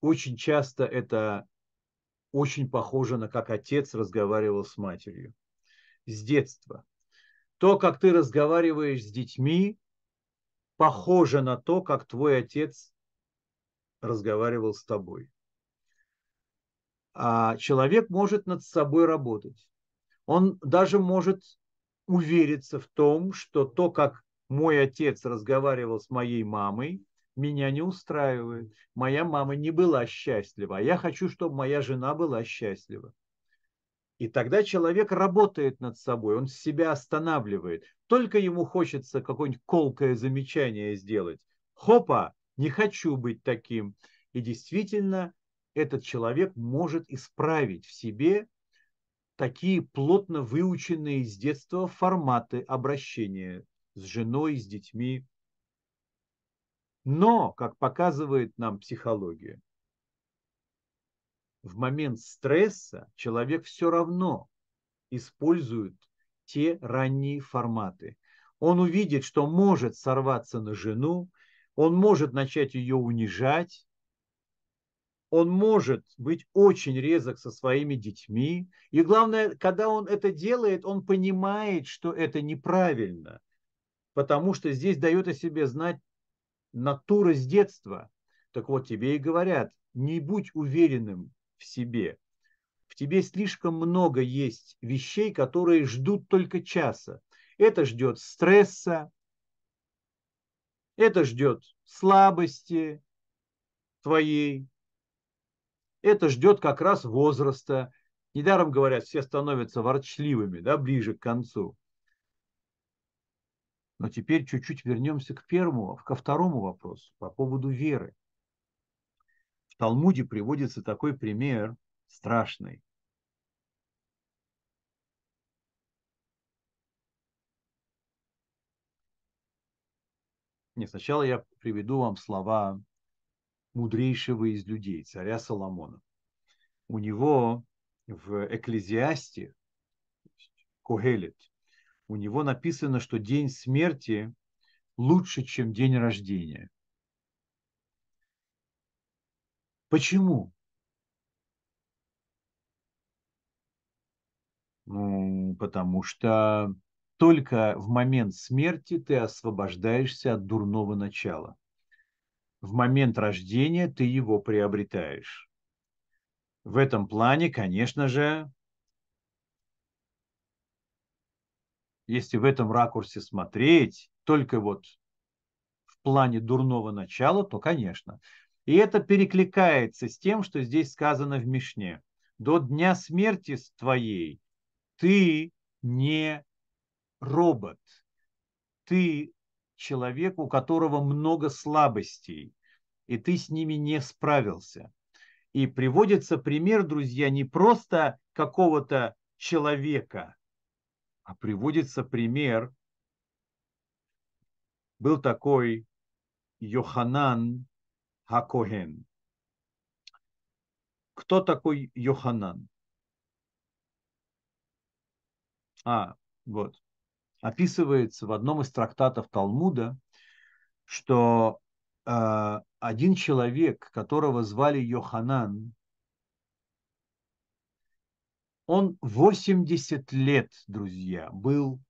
очень часто это очень похоже на как отец разговаривал с матерью. С детства. То, как ты разговариваешь с детьми, похоже на то, как твой отец разговаривал с тобой. А человек может над собой работать. Он даже может увериться в том, что то, как мой отец разговаривал с моей мамой, меня не устраивает. Моя мама не была счастлива, а я хочу, чтобы моя жена была счастлива. И тогда человек работает над собой, он себя останавливает. Только ему хочется какое-нибудь колкое замечание сделать. Хопа, не хочу быть таким. И действительно, этот человек может исправить в себе такие плотно выученные с детства форматы обращения с женой, с детьми. Но, как показывает нам психология, в момент стресса человек все равно использует те ранние форматы. Он увидит, что может сорваться на жену, он может начать ее унижать, он может быть очень резок со своими детьми. И главное, когда он это делает, он понимает, что это неправильно, потому что здесь дает о себе знать натура с детства. Так вот, тебе и говорят, не будь уверенным в себе. В тебе слишком много есть вещей, которые ждут только часа. Это ждет стресса, это ждет слабости твоей, это ждет как раз возраста. Недаром говорят, все становятся ворчливыми, да, ближе к концу. Но теперь чуть-чуть вернемся к первому, ко второму вопросу по поводу веры. В Талмуде приводится такой пример страшный. Не, сначала я приведу вам слова мудрейшего из людей, царя Соломона. У него в Экклезиасте, Когелет, у него написано, что день смерти лучше, чем день рождения. Почему? Ну, потому что только в момент смерти ты освобождаешься от дурного начала. В момент рождения ты его приобретаешь. В этом плане, конечно же, если в этом ракурсе смотреть, только вот в плане дурного начала, то, конечно. И это перекликается с тем, что здесь сказано в Мишне. До дня смерти твоей ты не робот. Ты человек, у которого много слабостей, и ты с ними не справился. И приводится пример, друзья, не просто какого-то человека, а приводится пример. Был такой Йоханан Хакоген. Кто такой Йоханан? А, вот. Описывается в одном из трактатов Талмуда, что э, один человек, которого звали Йоханан, он 80 лет, друзья, был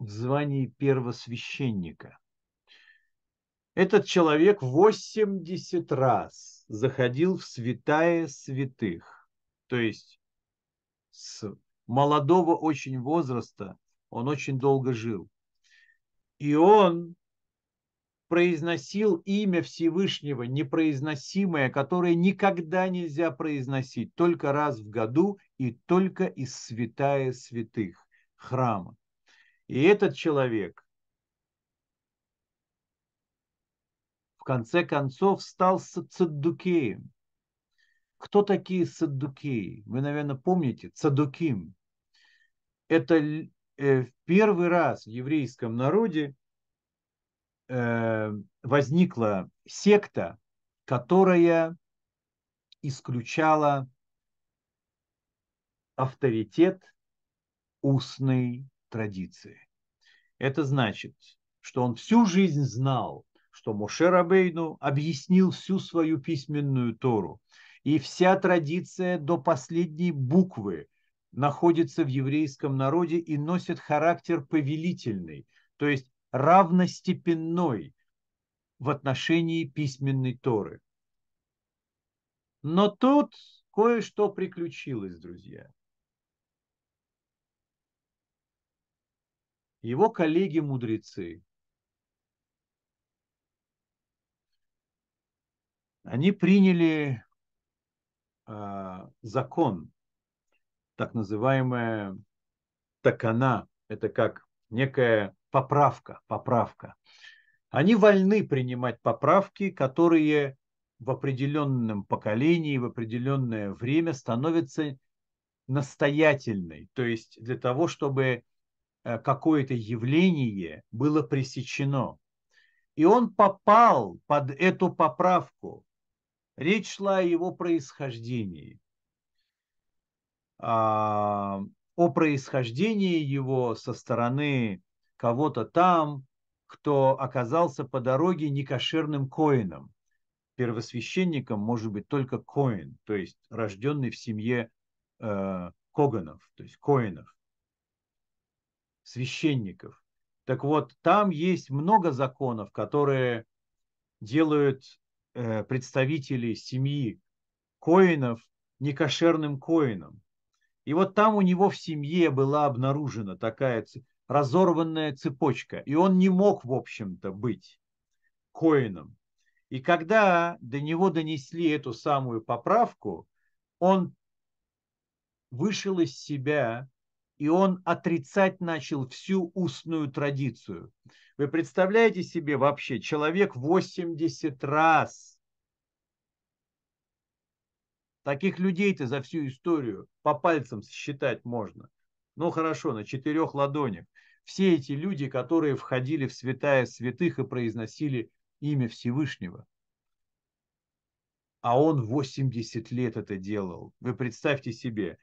в звании первосвященника. Этот человек 80 раз заходил в святая святых, то есть с молодого очень возраста он очень долго жил. И он произносил имя Всевышнего, непроизносимое, которое никогда нельзя произносить, только раз в году и только из святая святых храма. И этот человек в конце концов стал цаддукеем. Кто такие саддукеи? Вы, наверное, помните, цадуким. Это э, первый раз в еврейском народе Э, возникла секта, которая исключала авторитет устной традиции. Это значит, что он всю жизнь знал, что Моше Рабейну объяснил всю свою письменную Тору. И вся традиция до последней буквы находится в еврейском народе и носит характер повелительный. То есть равностепенной в отношении письменной Торы. Но тут кое-что приключилось, друзья. Его коллеги-мудрецы, они приняли э, закон, так называемая такана, это как некая поправка, поправка. Они вольны принимать поправки, которые в определенном поколении, в определенное время становятся настоятельной, то есть для того, чтобы э, какое-то явление было пресечено. И он попал под эту поправку. Речь шла о его происхождении. А, о происхождении его со стороны кого-то там, кто оказался по дороге некошерным коином. Первосвященником может быть только коин, то есть рожденный в семье э, коганов, то есть коинов, священников. Так вот, там есть много законов, которые делают э, представителей семьи коинов некошерным коином. И вот там у него в семье была обнаружена такая разорванная цепочка, и он не мог, в общем-то, быть коином. И когда до него донесли эту самую поправку, он вышел из себя, и он отрицать начал всю устную традицию. Вы представляете себе вообще, человек 80 раз. Таких людей-то за всю историю по пальцам считать можно. Ну хорошо, на четырех ладонях все эти люди, которые входили в святая святых и произносили имя Всевышнего. А он 80 лет это делал. Вы представьте себе.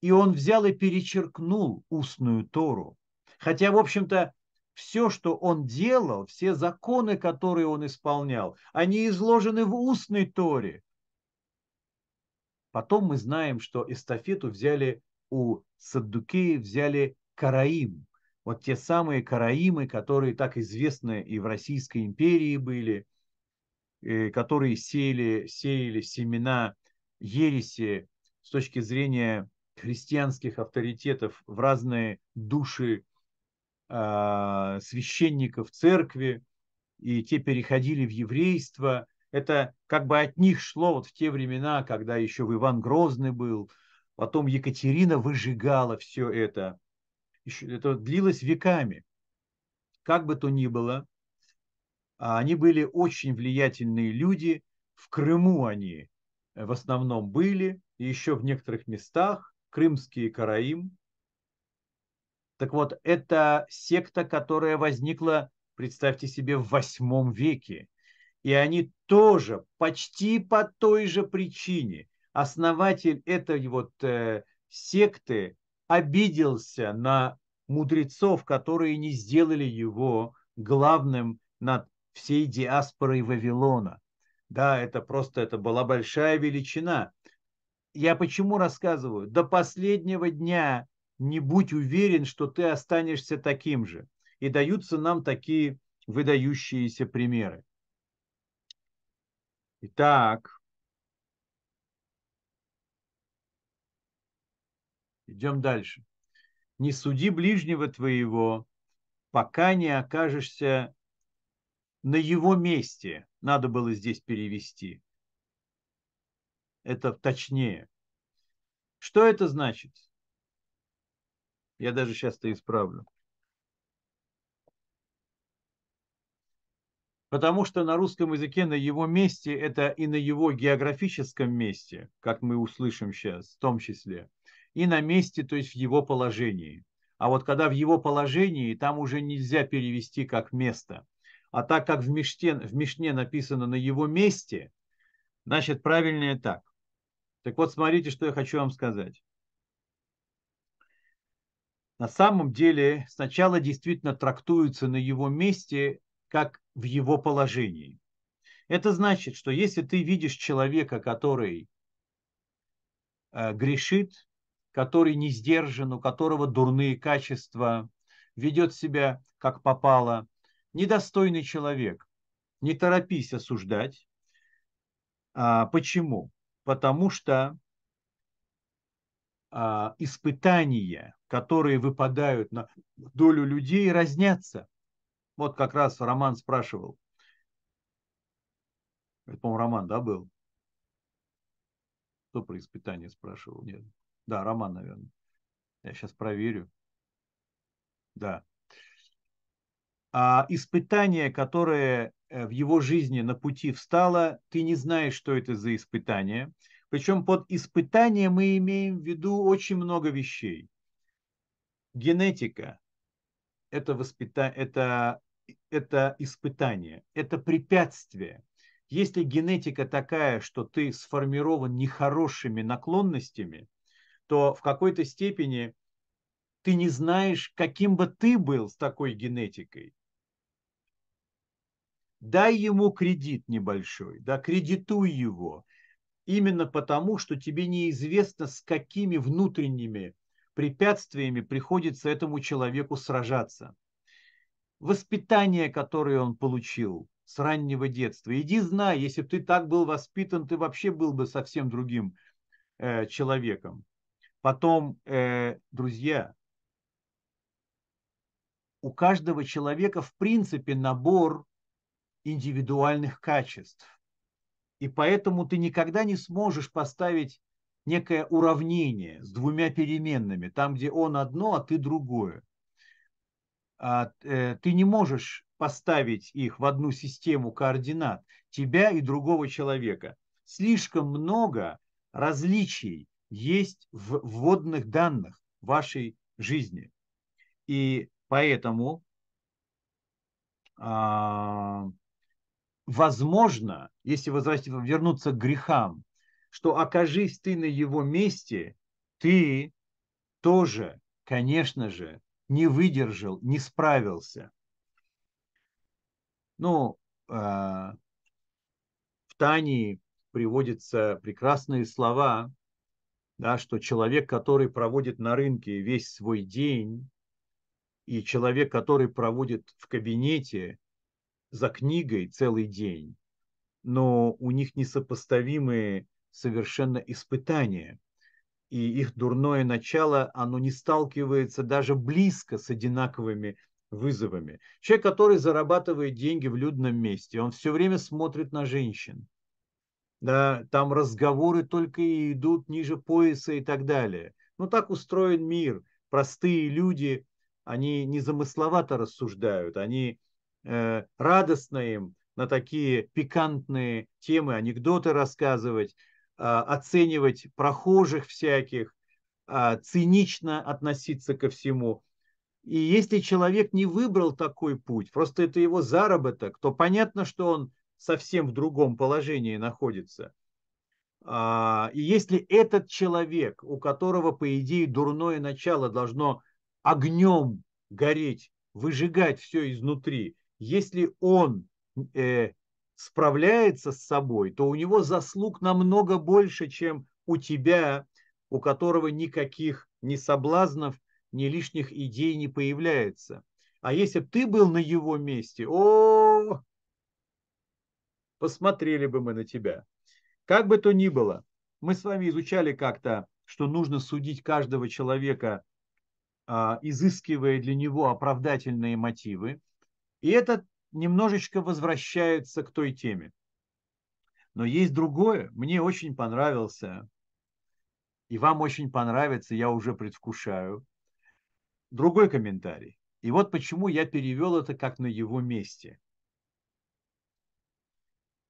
И он взял и перечеркнул устную Тору. Хотя, в общем-то, все, что он делал, все законы, которые он исполнял, они изложены в устной Торе. Потом мы знаем, что эстафету взяли у Саддукеев, взяли Караим, вот те самые караимы, которые так известны и в Российской империи были, которые сеяли, сеяли семена ереси с точки зрения христианских авторитетов в разные души э, священников церкви, и те переходили в еврейство. Это как бы от них шло вот в те времена, когда еще Иван Грозный был, потом Екатерина выжигала все это это длилось веками. Как бы то ни было, а они были очень влиятельные люди. В Крыму они э, в основном были, и еще в некоторых местах, крымские Караим. Так вот, это секта, которая возникла, представьте себе, в восьмом веке. И они тоже почти по той же причине. Основатель этой вот э, секты обиделся на мудрецов, которые не сделали его главным над всей диаспорой Вавилона. Да, это просто, это была большая величина. Я почему рассказываю? До последнего дня не будь уверен, что ты останешься таким же. И даются нам такие выдающиеся примеры. Итак, Идем дальше. не суди ближнего твоего, пока не окажешься на его месте. Надо было здесь перевести. Это точнее. Что это значит? Я даже сейчас это исправлю. Потому что на русском языке на его месте это и на его географическом месте, как мы услышим сейчас, в том числе, и на месте, то есть в его положении. А вот когда в его положении, там уже нельзя перевести как место. А так как в Мишне, в Мишне написано на его месте, значит правильнее так. Так вот, смотрите, что я хочу вам сказать. На самом деле сначала действительно трактуется на его месте как в его положении. Это значит, что если ты видишь человека, который э, грешит, который не сдержан, у которого дурные качества, ведет себя как попало, недостойный человек, не торопись осуждать. А, почему? Потому что а, испытания, которые выпадают на долю людей, разнятся. Вот как раз Роман спрашивал. Это, по-моему, Роман, да, был? Кто про испытание спрашивал? Нет. Да, Роман, наверное. Я сейчас проверю. Да. А испытание, которое э, в его жизни на пути встало, ты не знаешь, что это за испытание. Причем под испытание мы имеем в виду очень много вещей. Генетика – это, воспита... это это испытание, это препятствие. Если генетика такая, что ты сформирован нехорошими наклонностями, то в какой-то степени ты не знаешь, каким бы ты был с такой генетикой. Дай ему кредит небольшой, да, кредитуй его, именно потому, что тебе неизвестно, с какими внутренними препятствиями приходится этому человеку сражаться воспитание, которое он получил с раннего детства. Иди знай, если бы ты так был воспитан, ты вообще был бы совсем другим э, человеком. Потом, э, друзья, у каждого человека в принципе набор индивидуальных качеств. И поэтому ты никогда не сможешь поставить некое уравнение с двумя переменными, там, где он одно, а ты другое. А, э, ты не можешь поставить их в одну систему координат, тебя и другого человека. Слишком много различий есть в вводных данных вашей жизни. И поэтому а, возможно, если вернуться к грехам, что окажись ты на его месте, ты тоже, конечно же, не выдержал, не справился. Ну, э, в Тании приводятся прекрасные слова, да, что человек, который проводит на рынке весь свой день, и человек, который проводит в кабинете за книгой целый день, но у них несопоставимые совершенно испытания и их дурное начало, оно не сталкивается даже близко с одинаковыми вызовами. Человек, который зарабатывает деньги в людном месте, он все время смотрит на женщин. Да, там разговоры только и идут ниже пояса и так далее. Ну так устроен мир. Простые люди, они незамысловато рассуждают, они э, радостно им на такие пикантные темы анекдоты рассказывать, оценивать прохожих всяких, а, цинично относиться ко всему. И если человек не выбрал такой путь, просто это его заработок, то понятно, что он совсем в другом положении находится. А, и если этот человек, у которого, по идее, дурное начало должно огнем гореть, выжигать все изнутри, если он э, справляется с собой, то у него заслуг намного больше, чем у тебя, у которого никаких ни соблазнов, ни лишних идей не появляется. А если бы ты был на его месте, о, посмотрели бы мы на тебя. Как бы то ни было, мы с вами изучали как-то, что нужно судить каждого человека а, изыскивая для него оправдательные мотивы. И это немножечко возвращается к той теме. Но есть другое. Мне очень понравился, и вам очень понравится, я уже предвкушаю, другой комментарий. И вот почему я перевел это как на его месте.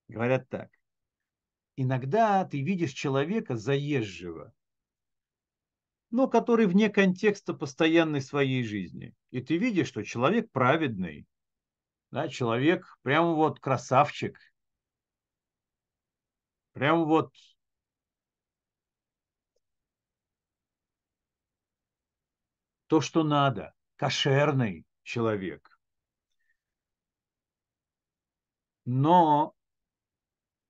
Говорят так. Иногда ты видишь человека заезжего, но который вне контекста постоянной своей жизни. И ты видишь, что человек праведный, да, человек прямо вот красавчик, прям вот то, что надо, кошерный человек. Но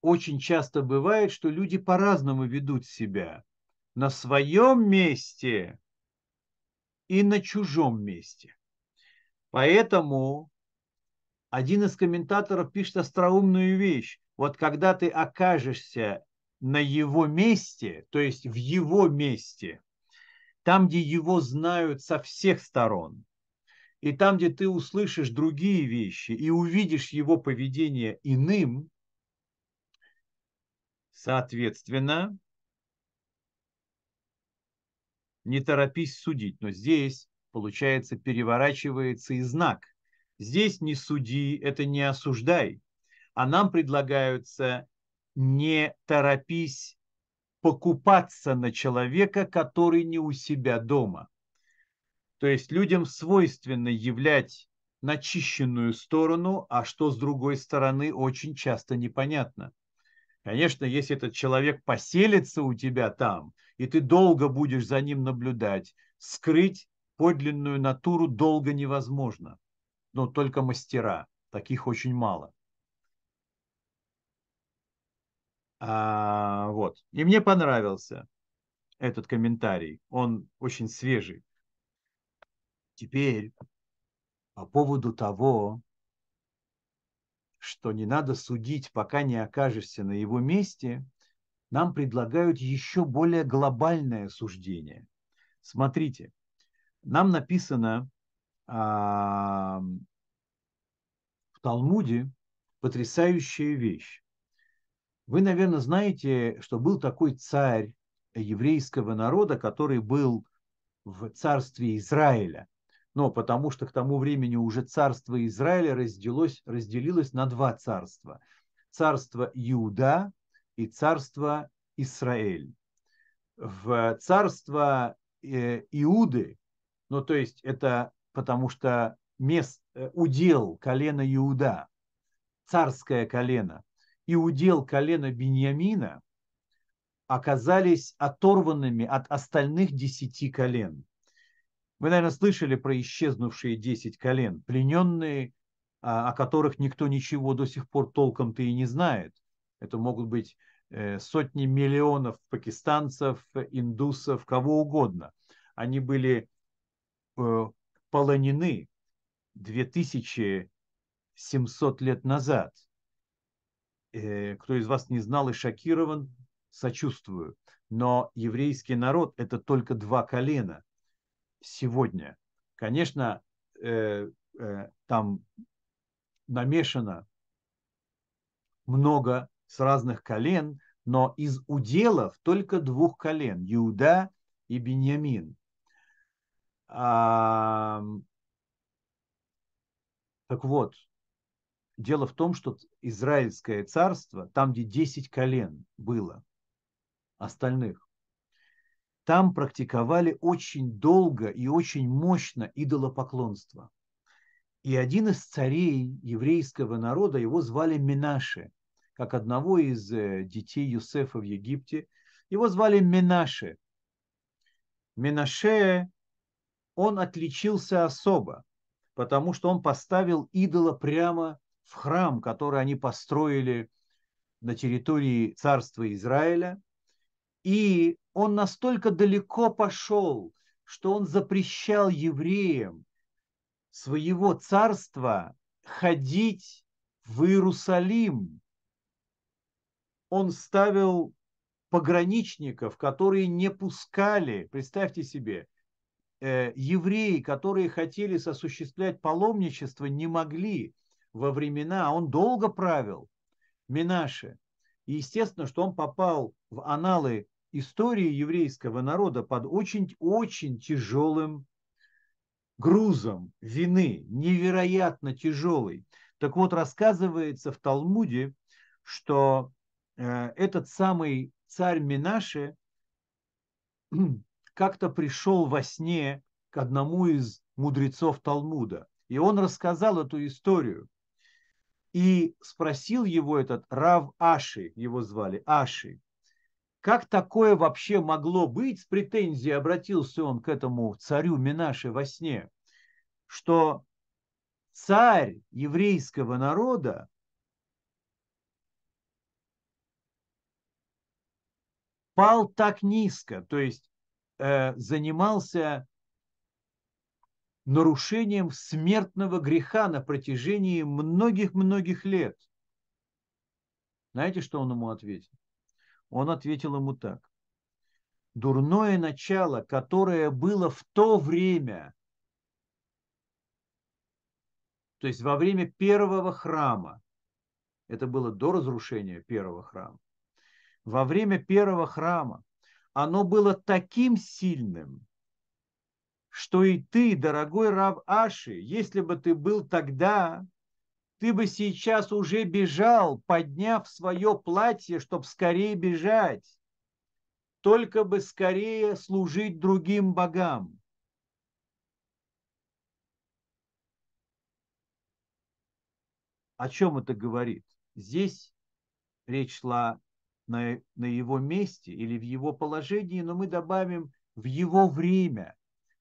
очень часто бывает, что люди по-разному ведут себя на своем месте и на чужом месте. Поэтому один из комментаторов пишет остроумную вещь. Вот когда ты окажешься на его месте, то есть в его месте, там, где его знают со всех сторон, и там, где ты услышишь другие вещи и увидишь его поведение иным, соответственно, не торопись судить. Но здесь, получается, переворачивается и знак. Здесь не суди, это не осуждай. А нам предлагаются не торопись покупаться на человека, который не у себя дома. То есть людям свойственно являть начищенную сторону, а что с другой стороны очень часто непонятно. Конечно, если этот человек поселится у тебя там, и ты долго будешь за ним наблюдать, скрыть подлинную натуру долго невозможно. Но только мастера, таких очень мало. А, вот. И мне понравился этот комментарий. Он очень свежий. Теперь по поводу того, что не надо судить, пока не окажешься на его месте, нам предлагают еще более глобальное суждение. Смотрите, нам написано а, в Талмуде потрясающая вещь. Вы, наверное, знаете, что был такой царь еврейского народа, который был в царстве Израиля но потому что к тому времени уже царство Израиля разделилось, разделилось на два царства. Царство Иуда и царство Израиль. В царство э, Иуды, ну то есть это потому что мест, э, удел колена Иуда, царское колено, и удел колена Беньямина оказались оторванными от остальных десяти колен. Вы, наверное, слышали про исчезнувшие 10 колен, плененные, а, о которых никто ничего до сих пор толком-то и не знает. Это могут быть э, сотни миллионов пакистанцев, индусов, кого угодно. Они были э, полонены 2700 лет назад. Э, кто из вас не знал и шокирован, сочувствую. Но еврейский народ – это только два колена сегодня. Конечно, э, э, там намешано много с разных колен, но из уделов только двух колен – Иуда и Беньямин. Так вот, дело в том, что Израильское царство, там, где 10 колен было, остальных, там практиковали очень долго и очень мощно идолопоклонство. И один из царей еврейского народа, его звали Минаше, как одного из э, детей Юсефа в Египте. Его звали Минаше. Минаше, он отличился особо, потому что он поставил идола прямо в храм, который они построили на территории царства Израиля. И он настолько далеко пошел, что он запрещал евреям своего царства ходить в Иерусалим. Он ставил пограничников, которые не пускали, представьте себе, евреи, которые хотели осуществлять паломничество, не могли во времена, а он долго правил, Минаше. И естественно, что он попал в аналы истории еврейского народа под очень-очень тяжелым грузом вины, невероятно тяжелый. Так вот, рассказывается в Талмуде, что э, этот самый царь Минаше как-то пришел во сне к одному из мудрецов Талмуда. И он рассказал эту историю. И спросил его этот Рав Аши, его звали Аши, как такое вообще могло быть? С претензией обратился он к этому царю Минаше во сне, что царь еврейского народа пал так низко, то есть э, занимался нарушением смертного греха на протяжении многих-многих лет. Знаете, что он ему ответил? Он ответил ему так. Дурное начало, которое было в то время, то есть во время первого храма, это было до разрушения первого храма, во время первого храма, оно было таким сильным, что и ты, дорогой Рав Аши, если бы ты был тогда, ты бы сейчас уже бежал, подняв свое платье, чтобы скорее бежать, только бы скорее служить другим богам. О чем это говорит? Здесь речь шла на, на его месте или в его положении, но мы добавим в его время.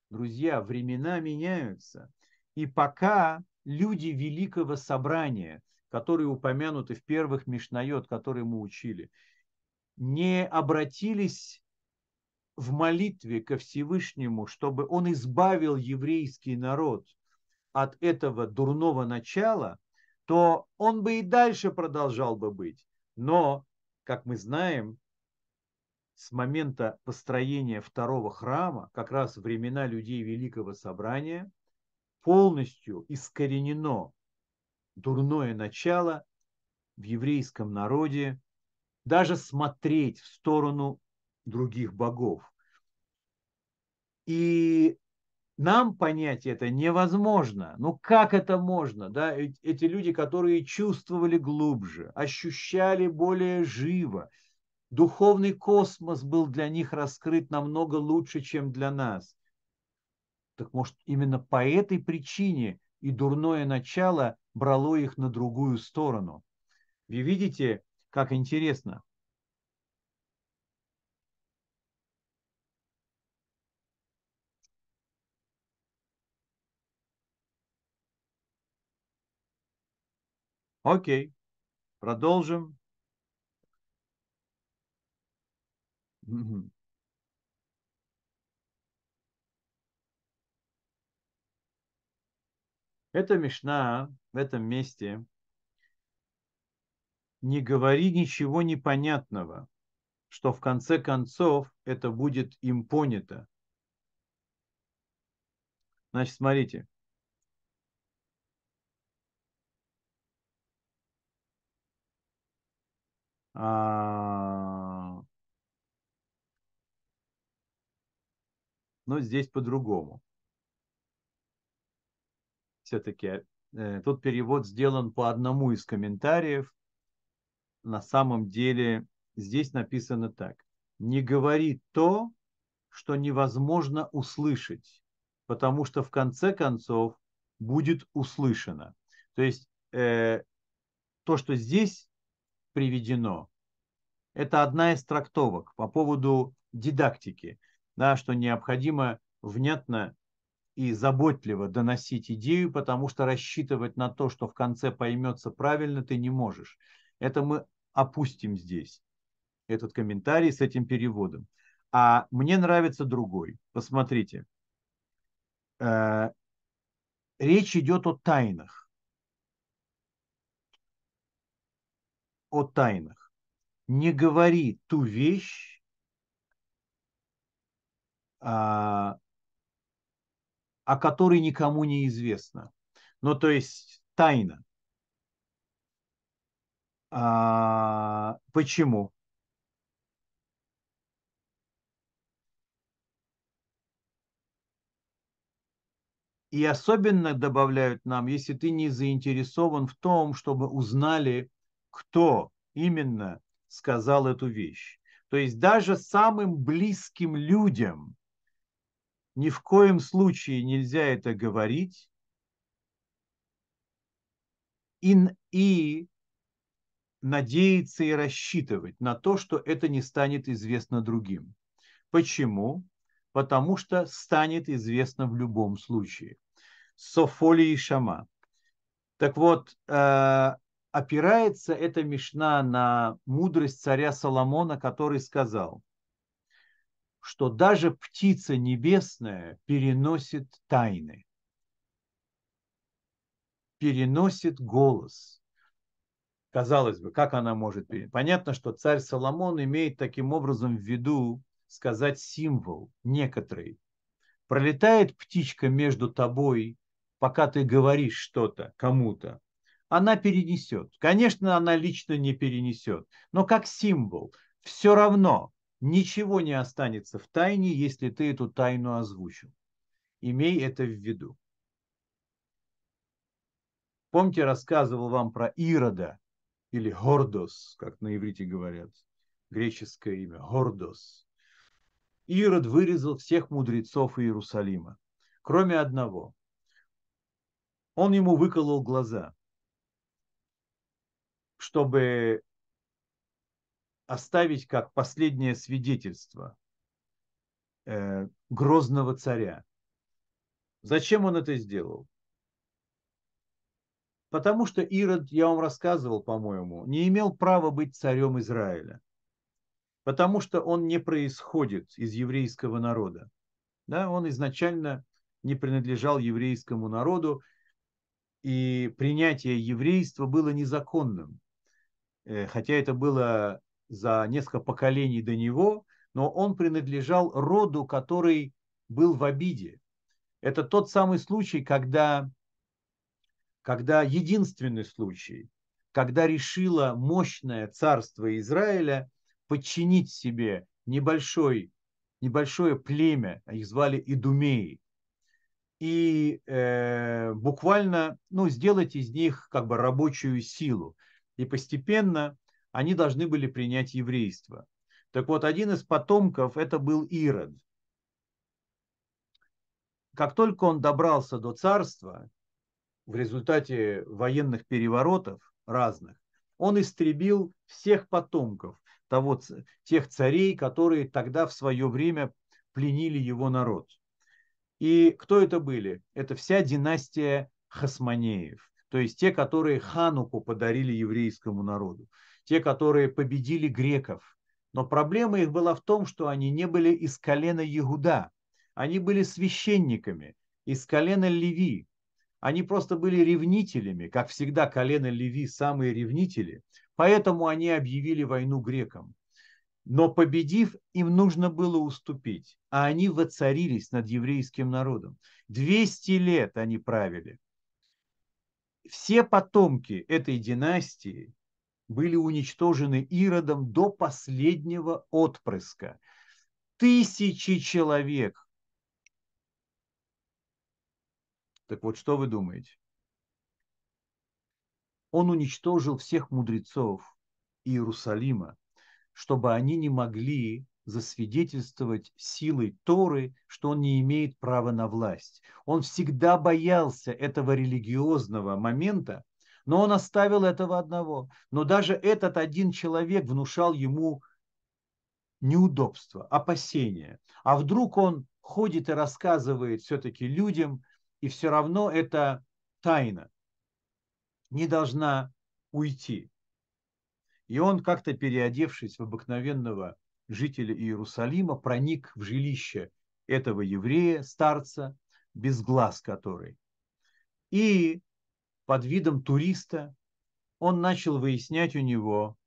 Друзья, времена меняются. И пока люди Великого Собрания, которые упомянуты в первых Мишнайот, которые мы учили, не обратились в молитве ко Всевышнему, чтобы он избавил еврейский народ от этого дурного начала, то он бы и дальше продолжал бы быть. Но, как мы знаем, с момента построения второго храма, как раз времена людей Великого Собрания – полностью искоренено дурное начало в еврейском народе, даже смотреть в сторону других богов. И нам понять это невозможно. Ну как это можно? Да? Эти люди, которые чувствовали глубже, ощущали более живо, духовный космос был для них раскрыт намного лучше, чем для нас. Так может, именно по этой причине и дурное начало брало их на другую сторону. Вы видите, как интересно. Окей, продолжим. Эта Мишна в этом месте не говори ничего непонятного, что в конце концов это будет им понято. Значит, смотрите. Но здесь по-другому все-таки э, тут перевод сделан по одному из комментариев. На самом деле здесь написано так. Не говори то, что невозможно услышать, потому что в конце концов будет услышано. То есть э, то, что здесь приведено, это одна из трактовок по поводу дидактики, да, что необходимо внятно и заботливо доносить идею, потому что рассчитывать на то, что в конце поймется правильно, ты не можешь. Это мы опустим здесь, этот комментарий с этим переводом. А мне нравится другой. Посмотрите. Э, речь идет о тайнах. О тайнах. Не говори ту вещь, а, о которой никому не известно. Ну, то есть тайна. А, почему? И особенно добавляют нам, если ты не заинтересован в том, чтобы узнали, кто именно сказал эту вещь. То есть даже самым близким людям ни в коем случае нельзя это говорить. И, и надеяться и рассчитывать на то, что это не станет известно другим. Почему? Потому что станет известно в любом случае. Софоли и Шама. Так вот, э, опирается эта мешна на мудрость царя Соломона, который сказал, что даже птица небесная переносит тайны, переносит голос. Казалось бы, как она может переносить? Понятно, что царь Соломон имеет таким образом в виду сказать символ некоторый. Пролетает птичка между тобой, пока ты говоришь что-то кому-то, она перенесет. Конечно, она лично не перенесет, но как символ. Все равно ничего не останется в тайне, если ты эту тайну озвучил. Имей это в виду. Помните, рассказывал вам про Ирода или Гордос, как на иврите говорят, греческое имя, Гордос. Ирод вырезал всех мудрецов Иерусалима, кроме одного. Он ему выколол глаза чтобы оставить как последнее свидетельство э, грозного царя. Зачем он это сделал? Потому что Ирод, я вам рассказывал, по-моему, не имел права быть царем Израиля. Потому что он не происходит из еврейского народа. Да, он изначально не принадлежал еврейскому народу, и принятие еврейства было незаконным. Э, хотя это было за несколько поколений до него, но он принадлежал роду, который был в обиде. Это тот самый случай, когда, когда единственный случай, когда решило мощное царство Израиля подчинить себе небольшой, небольшое племя, их звали Идумеи, и э, буквально ну, сделать из них как бы рабочую силу и постепенно они должны были принять еврейство. Так вот, один из потомков это был Ирод. Как только он добрался до царства, в результате военных переворотов разных, он истребил всех потомков того, тех царей, которые тогда в свое время пленили его народ. И кто это были? Это вся династия Хасманеев то есть те, которые Хануку подарили еврейскому народу, те, которые победили греков. Но проблема их была в том, что они не были из колена Егуда, они были священниками из колена Леви. Они просто были ревнителями, как всегда колено Леви самые ревнители, поэтому они объявили войну грекам. Но победив, им нужно было уступить, а они воцарились над еврейским народом. 200 лет они правили все потомки этой династии были уничтожены Иродом до последнего отпрыска. Тысячи человек. Так вот, что вы думаете? Он уничтожил всех мудрецов Иерусалима, чтобы они не могли засвидетельствовать силой Торы, что он не имеет права на власть. Он всегда боялся этого религиозного момента, но он оставил этого одного. Но даже этот один человек внушал ему неудобства, опасения. А вдруг он ходит и рассказывает все-таки людям, и все равно это тайна не должна уйти. И он как-то переодевшись в обыкновенного жителя Иерусалима, проник в жилище этого еврея, старца, без глаз который. И под видом туриста он начал выяснять у него,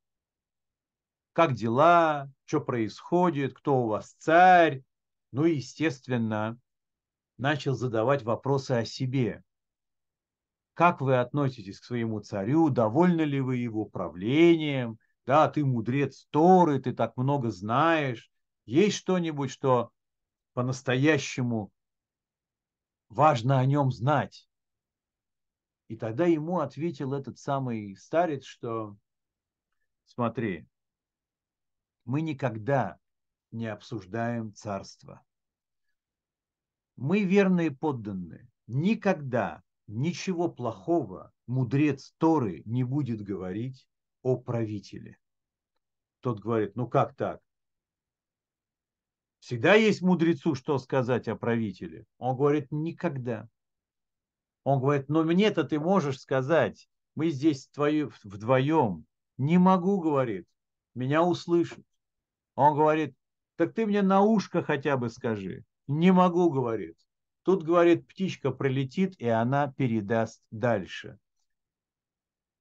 как дела, что происходит, кто у вас царь. Ну и, естественно, начал задавать вопросы о себе. Как вы относитесь к своему царю? Довольны ли вы его правлением? Да, ты мудрец Торы, ты так много знаешь. Есть что-нибудь, что по-настоящему важно о нем знать? И тогда ему ответил этот самый старец, что смотри, мы никогда не обсуждаем царство. Мы верные подданные. Никогда ничего плохого мудрец Торы не будет говорить о правителе. Тот говорит, ну как так? Всегда есть мудрецу, что сказать о правителе. Он говорит, никогда. Он говорит, но мне-то ты можешь сказать, мы здесь твои, вдвоем. Не могу, говорит, меня услышат. Он говорит, так ты мне на ушко хотя бы скажи. Не могу, говорит. Тут, говорит, птичка пролетит, и она передаст дальше.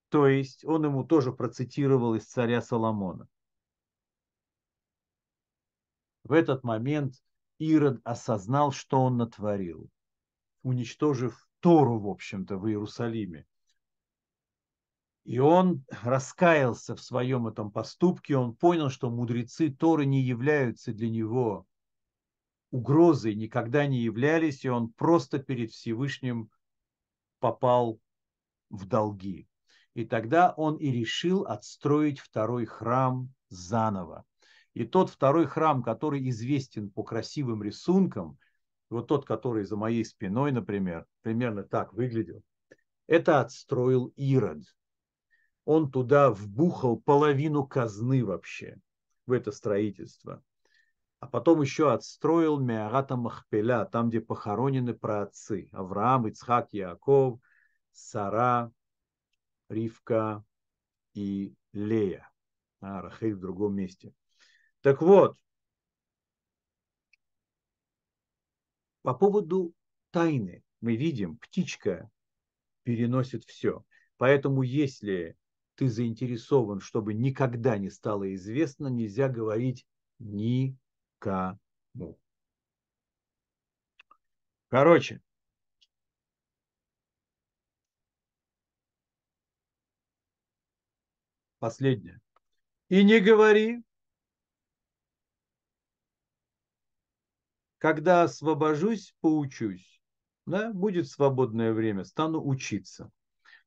То есть он ему тоже процитировал из царя Соломона. В этот момент Ирод осознал, что он натворил, уничтожив Тору, в общем-то, в Иерусалиме. И он раскаялся в своем этом поступке, он понял, что мудрецы Торы не являются для него угрозой никогда не являлись, и он просто перед Всевышним попал в долги. И тогда он и решил отстроить второй храм заново. И тот второй храм, который известен по красивым рисункам, вот тот, который за моей спиной, например, примерно так выглядел, это отстроил Ирод. Он туда вбухал половину казны вообще в это строительство а потом еще отстроил Меарата Махпеля, там, где похоронены праотцы. Авраам, Ицхак, Яков, Сара, Ривка и Лея. А, Рахель в другом месте. Так вот, по поводу тайны мы видим, птичка переносит все. Поэтому если ты заинтересован, чтобы никогда не стало известно, нельзя говорить ни кому. Короче, последнее. И не говори, когда освобожусь, поучусь. Да, будет свободное время, стану учиться.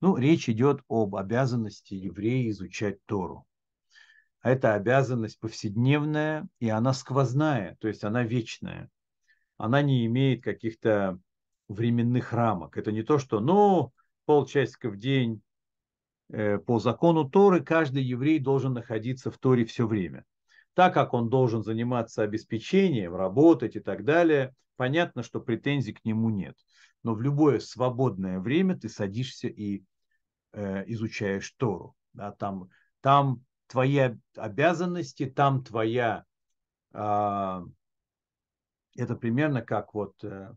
Ну, речь идет об обязанности еврея изучать Тору. Это обязанность повседневная, и она сквозная, то есть она вечная. Она не имеет каких-то временных рамок. Это не то, что, ну, полчасика в день по закону Торы каждый еврей должен находиться в Торе все время. Так как он должен заниматься обеспечением, работать и так далее, понятно, что претензий к нему нет. Но в любое свободное время ты садишься и э, изучаешь Тору. Да, там, там твои обязанности, там твоя... А, это примерно как вот, э,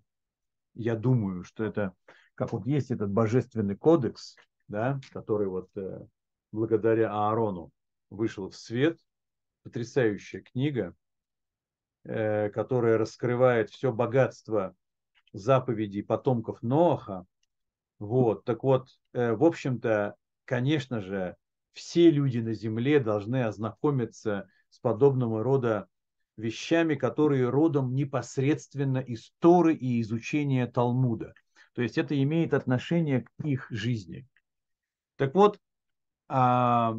я думаю, что это, как вот есть этот божественный кодекс, да, который вот э, благодаря Аарону вышел в свет, потрясающая книга, э, которая раскрывает все богатство заповедей потомков Ноаха. Вот, так вот, в общем-то, конечно же, все люди на земле должны ознакомиться с подобного рода вещами, которые родом непосредственно из Торы и изучения Талмуда. То есть это имеет отношение к их жизни. Так вот, а,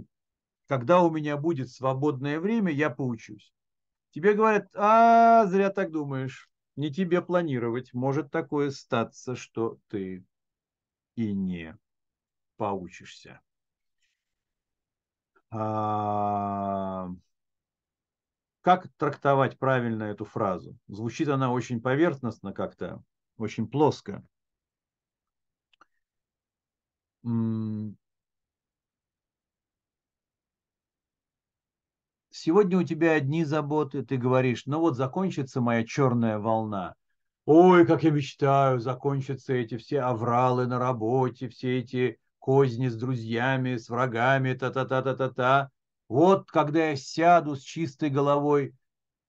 когда у меня будет свободное время, я поучусь. Тебе говорят, а, зря так думаешь, не тебе планировать. Может такое статься, что ты и не поучишься. А, как трактовать правильно эту фразу? Звучит она очень поверхностно как-то, очень плоско. Сегодня у тебя одни заботы, ты говоришь, ну вот закончится моя черная волна. Ой, как я мечтаю, закончатся эти все авралы на работе, все эти козни с друзьями, с врагами, та-та-та-та-та-та. Вот когда я сяду с чистой головой,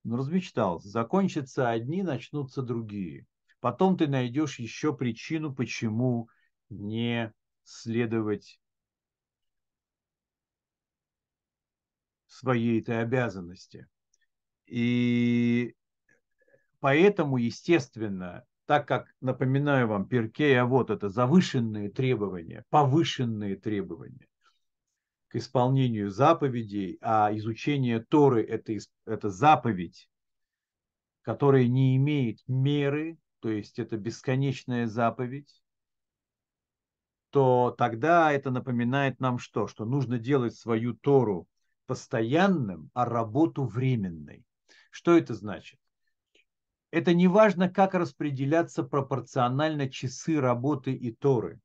ну, размечтался, закончатся одни, начнутся другие. потом ты найдешь еще причину, почему не следовать своей этой обязанности. И поэтому, естественно, так как, напоминаю вам, Перкея, вот это завышенные требования, повышенные требования к исполнению заповедей, а изучение Торы это, это заповедь, которая не имеет меры, то есть это бесконечная заповедь, то тогда это напоминает нам что? Что нужно делать свою Тору постоянным, а работу временной. Что это значит? Это не важно, как распределяться пропорционально часы работы и Торы.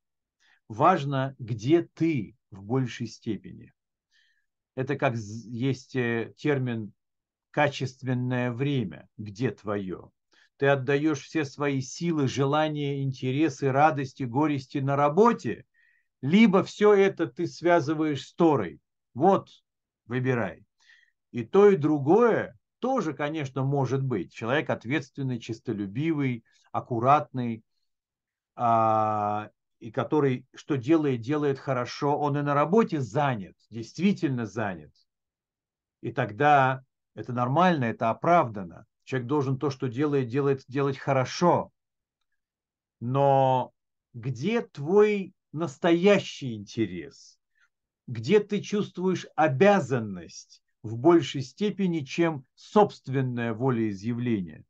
Важно, где ты в большей степени. Это как есть э, термин качественное время, где твое. Ты отдаешь все свои силы, желания, интересы, радости, горести на работе, либо все это ты связываешь с Торой. Вот, выбирай. И то, и другое тоже, конечно, может быть. Человек ответственный, чистолюбивый, аккуратный, а, и который что делает, делает хорошо, он и на работе занят, действительно занят. И тогда это нормально, это оправдано. Человек должен то, что делает, делает, делать хорошо. Но где твой настоящий интерес? Где ты чувствуешь обязанность в большей степени, чем собственное волеизъявление?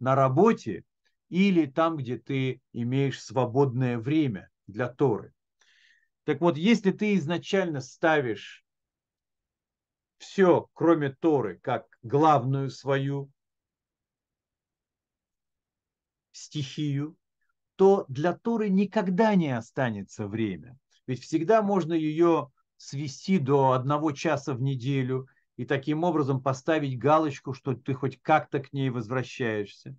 На работе или там, где ты имеешь свободное время для Торы. Так вот, если ты изначально ставишь все, кроме Торы, как главную свою стихию, то для Торы никогда не останется время. Ведь всегда можно ее свести до одного часа в неделю и таким образом поставить галочку, что ты хоть как-то к ней возвращаешься.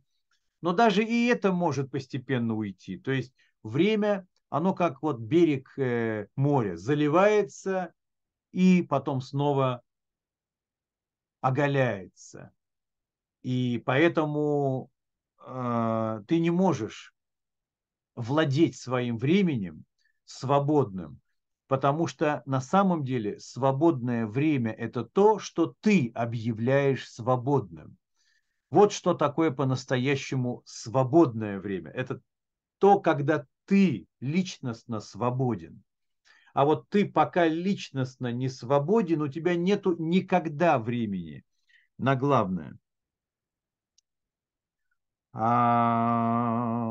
Но даже и это может постепенно уйти. То есть время, оно как вот берег э, моря, заливается и потом снова оголяется. И поэтому э, ты не можешь владеть своим временем свободным, потому что на самом деле свободное время – это то, что ты объявляешь свободным. Вот что такое по-настоящему свободное время. Это то, когда ты личностно свободен. А вот ты пока личностно не свободен, у тебя нету никогда времени на главное. А...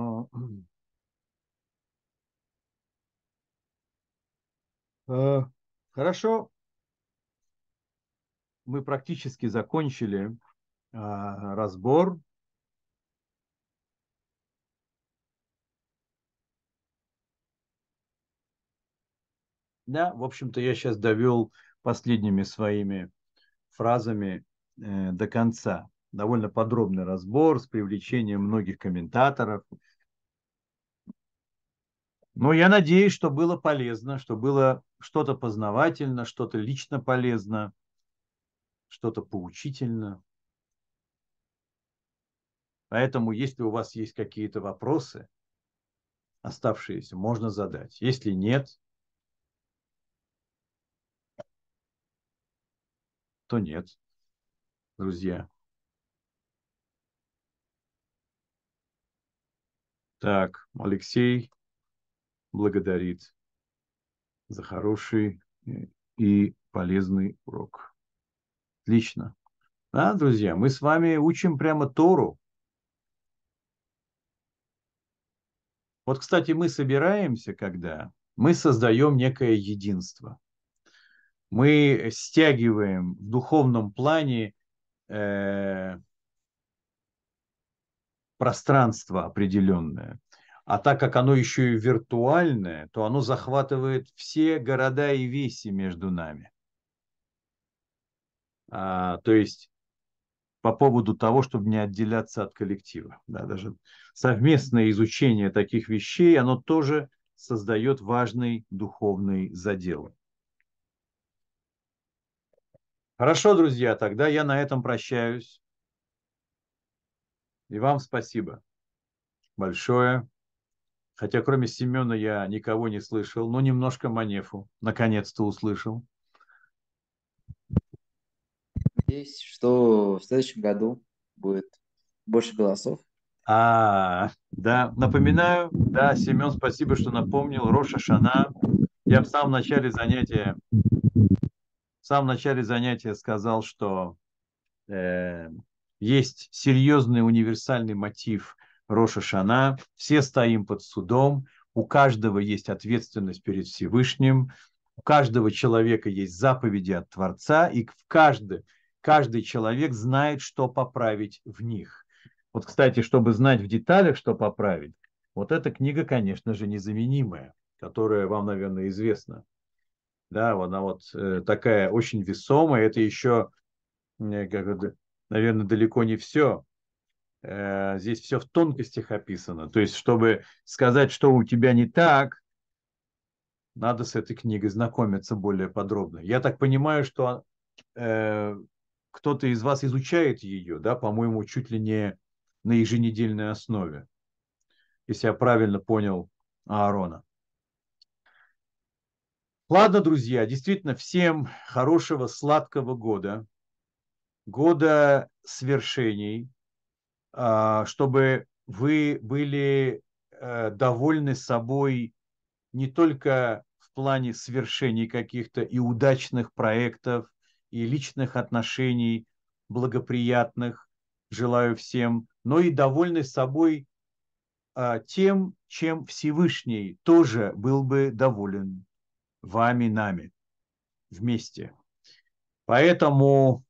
хорошо. Мы практически закончили а, разбор. Да, в общем-то, я сейчас довел последними своими фразами э, до конца. Довольно подробный разбор с привлечением многих комментаторов. Но я надеюсь, что было полезно, что было что-то познавательно, что-то лично полезно, что-то поучительно. Поэтому, если у вас есть какие-то вопросы, оставшиеся, можно задать. Если нет, то нет, друзья. Так, Алексей благодарит за хороший и полезный урок. Отлично. Да, друзья, мы с вами учим прямо Тору. Вот, кстати, мы собираемся, когда мы создаем некое единство. Мы стягиваем в духовном плане э, пространство определенное. А так как оно еще и виртуальное, то оно захватывает все города и веси между нами. А, то есть по поводу того, чтобы не отделяться от коллектива. Да, даже совместное изучение таких вещей, оно тоже создает важный духовный задел. Хорошо, друзья, тогда я на этом прощаюсь. И вам спасибо. большое. Хотя кроме Семена я никого не слышал, но немножко Манефу наконец-то услышал. Надеюсь, что в следующем году будет больше голосов. А, да, напоминаю, да, Семен, спасибо, что напомнил. Роша Шана. Я в самом начале занятия, в самом начале занятия сказал, что э, есть серьезный универсальный мотив Роша Шана. Все стоим под судом, у каждого есть ответственность перед Всевышним, у каждого человека есть заповеди от Творца, и в каждый, каждый человек знает, что поправить в них. Вот, кстати, чтобы знать в деталях, что поправить, вот эта книга, конечно же, незаменимая, которая вам, наверное, известна. Да, она вот э, такая очень весомая. Это еще, наверное, далеко не все. Э, здесь все в тонкостях описано. То есть, чтобы сказать, что у тебя не так, надо с этой книгой знакомиться более подробно. Я так понимаю, что э, кто-то из вас изучает ее, да, по-моему, чуть ли не на еженедельной основе, если я правильно понял Аарона. Ладно, друзья, действительно, всем хорошего, сладкого года, года свершений, чтобы вы были э, довольны собой не только в плане свершений каких-то и удачных проектов, и личных отношений благоприятных, желаю всем, но и довольны собой а, тем, чем Всевышний тоже был бы доволен вами, нами вместе. Поэтому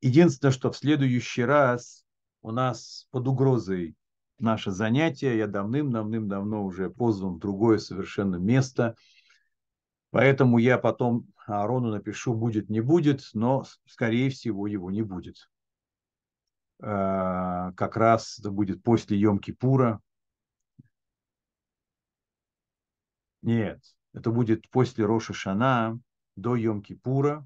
Единственное, что в следующий раз у нас под угрозой наше занятие. Я давным-давным-давно уже позван в другое совершенно место. Поэтому я потом Аарону напишу, будет, не будет, но, скорее всего, его не будет. Э, как раз это будет после Йом-Кипура. Нет, это будет после Роша Шана до Йом-Кипура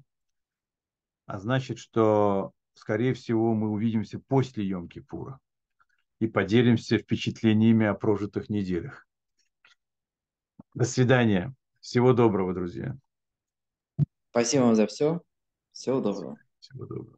а значит, что, скорее всего, мы увидимся после Йом-Кипура и поделимся впечатлениями о прожитых неделях. До свидания. Всего доброго, друзья. Спасибо вам за все. Всего доброго. Всего доброго.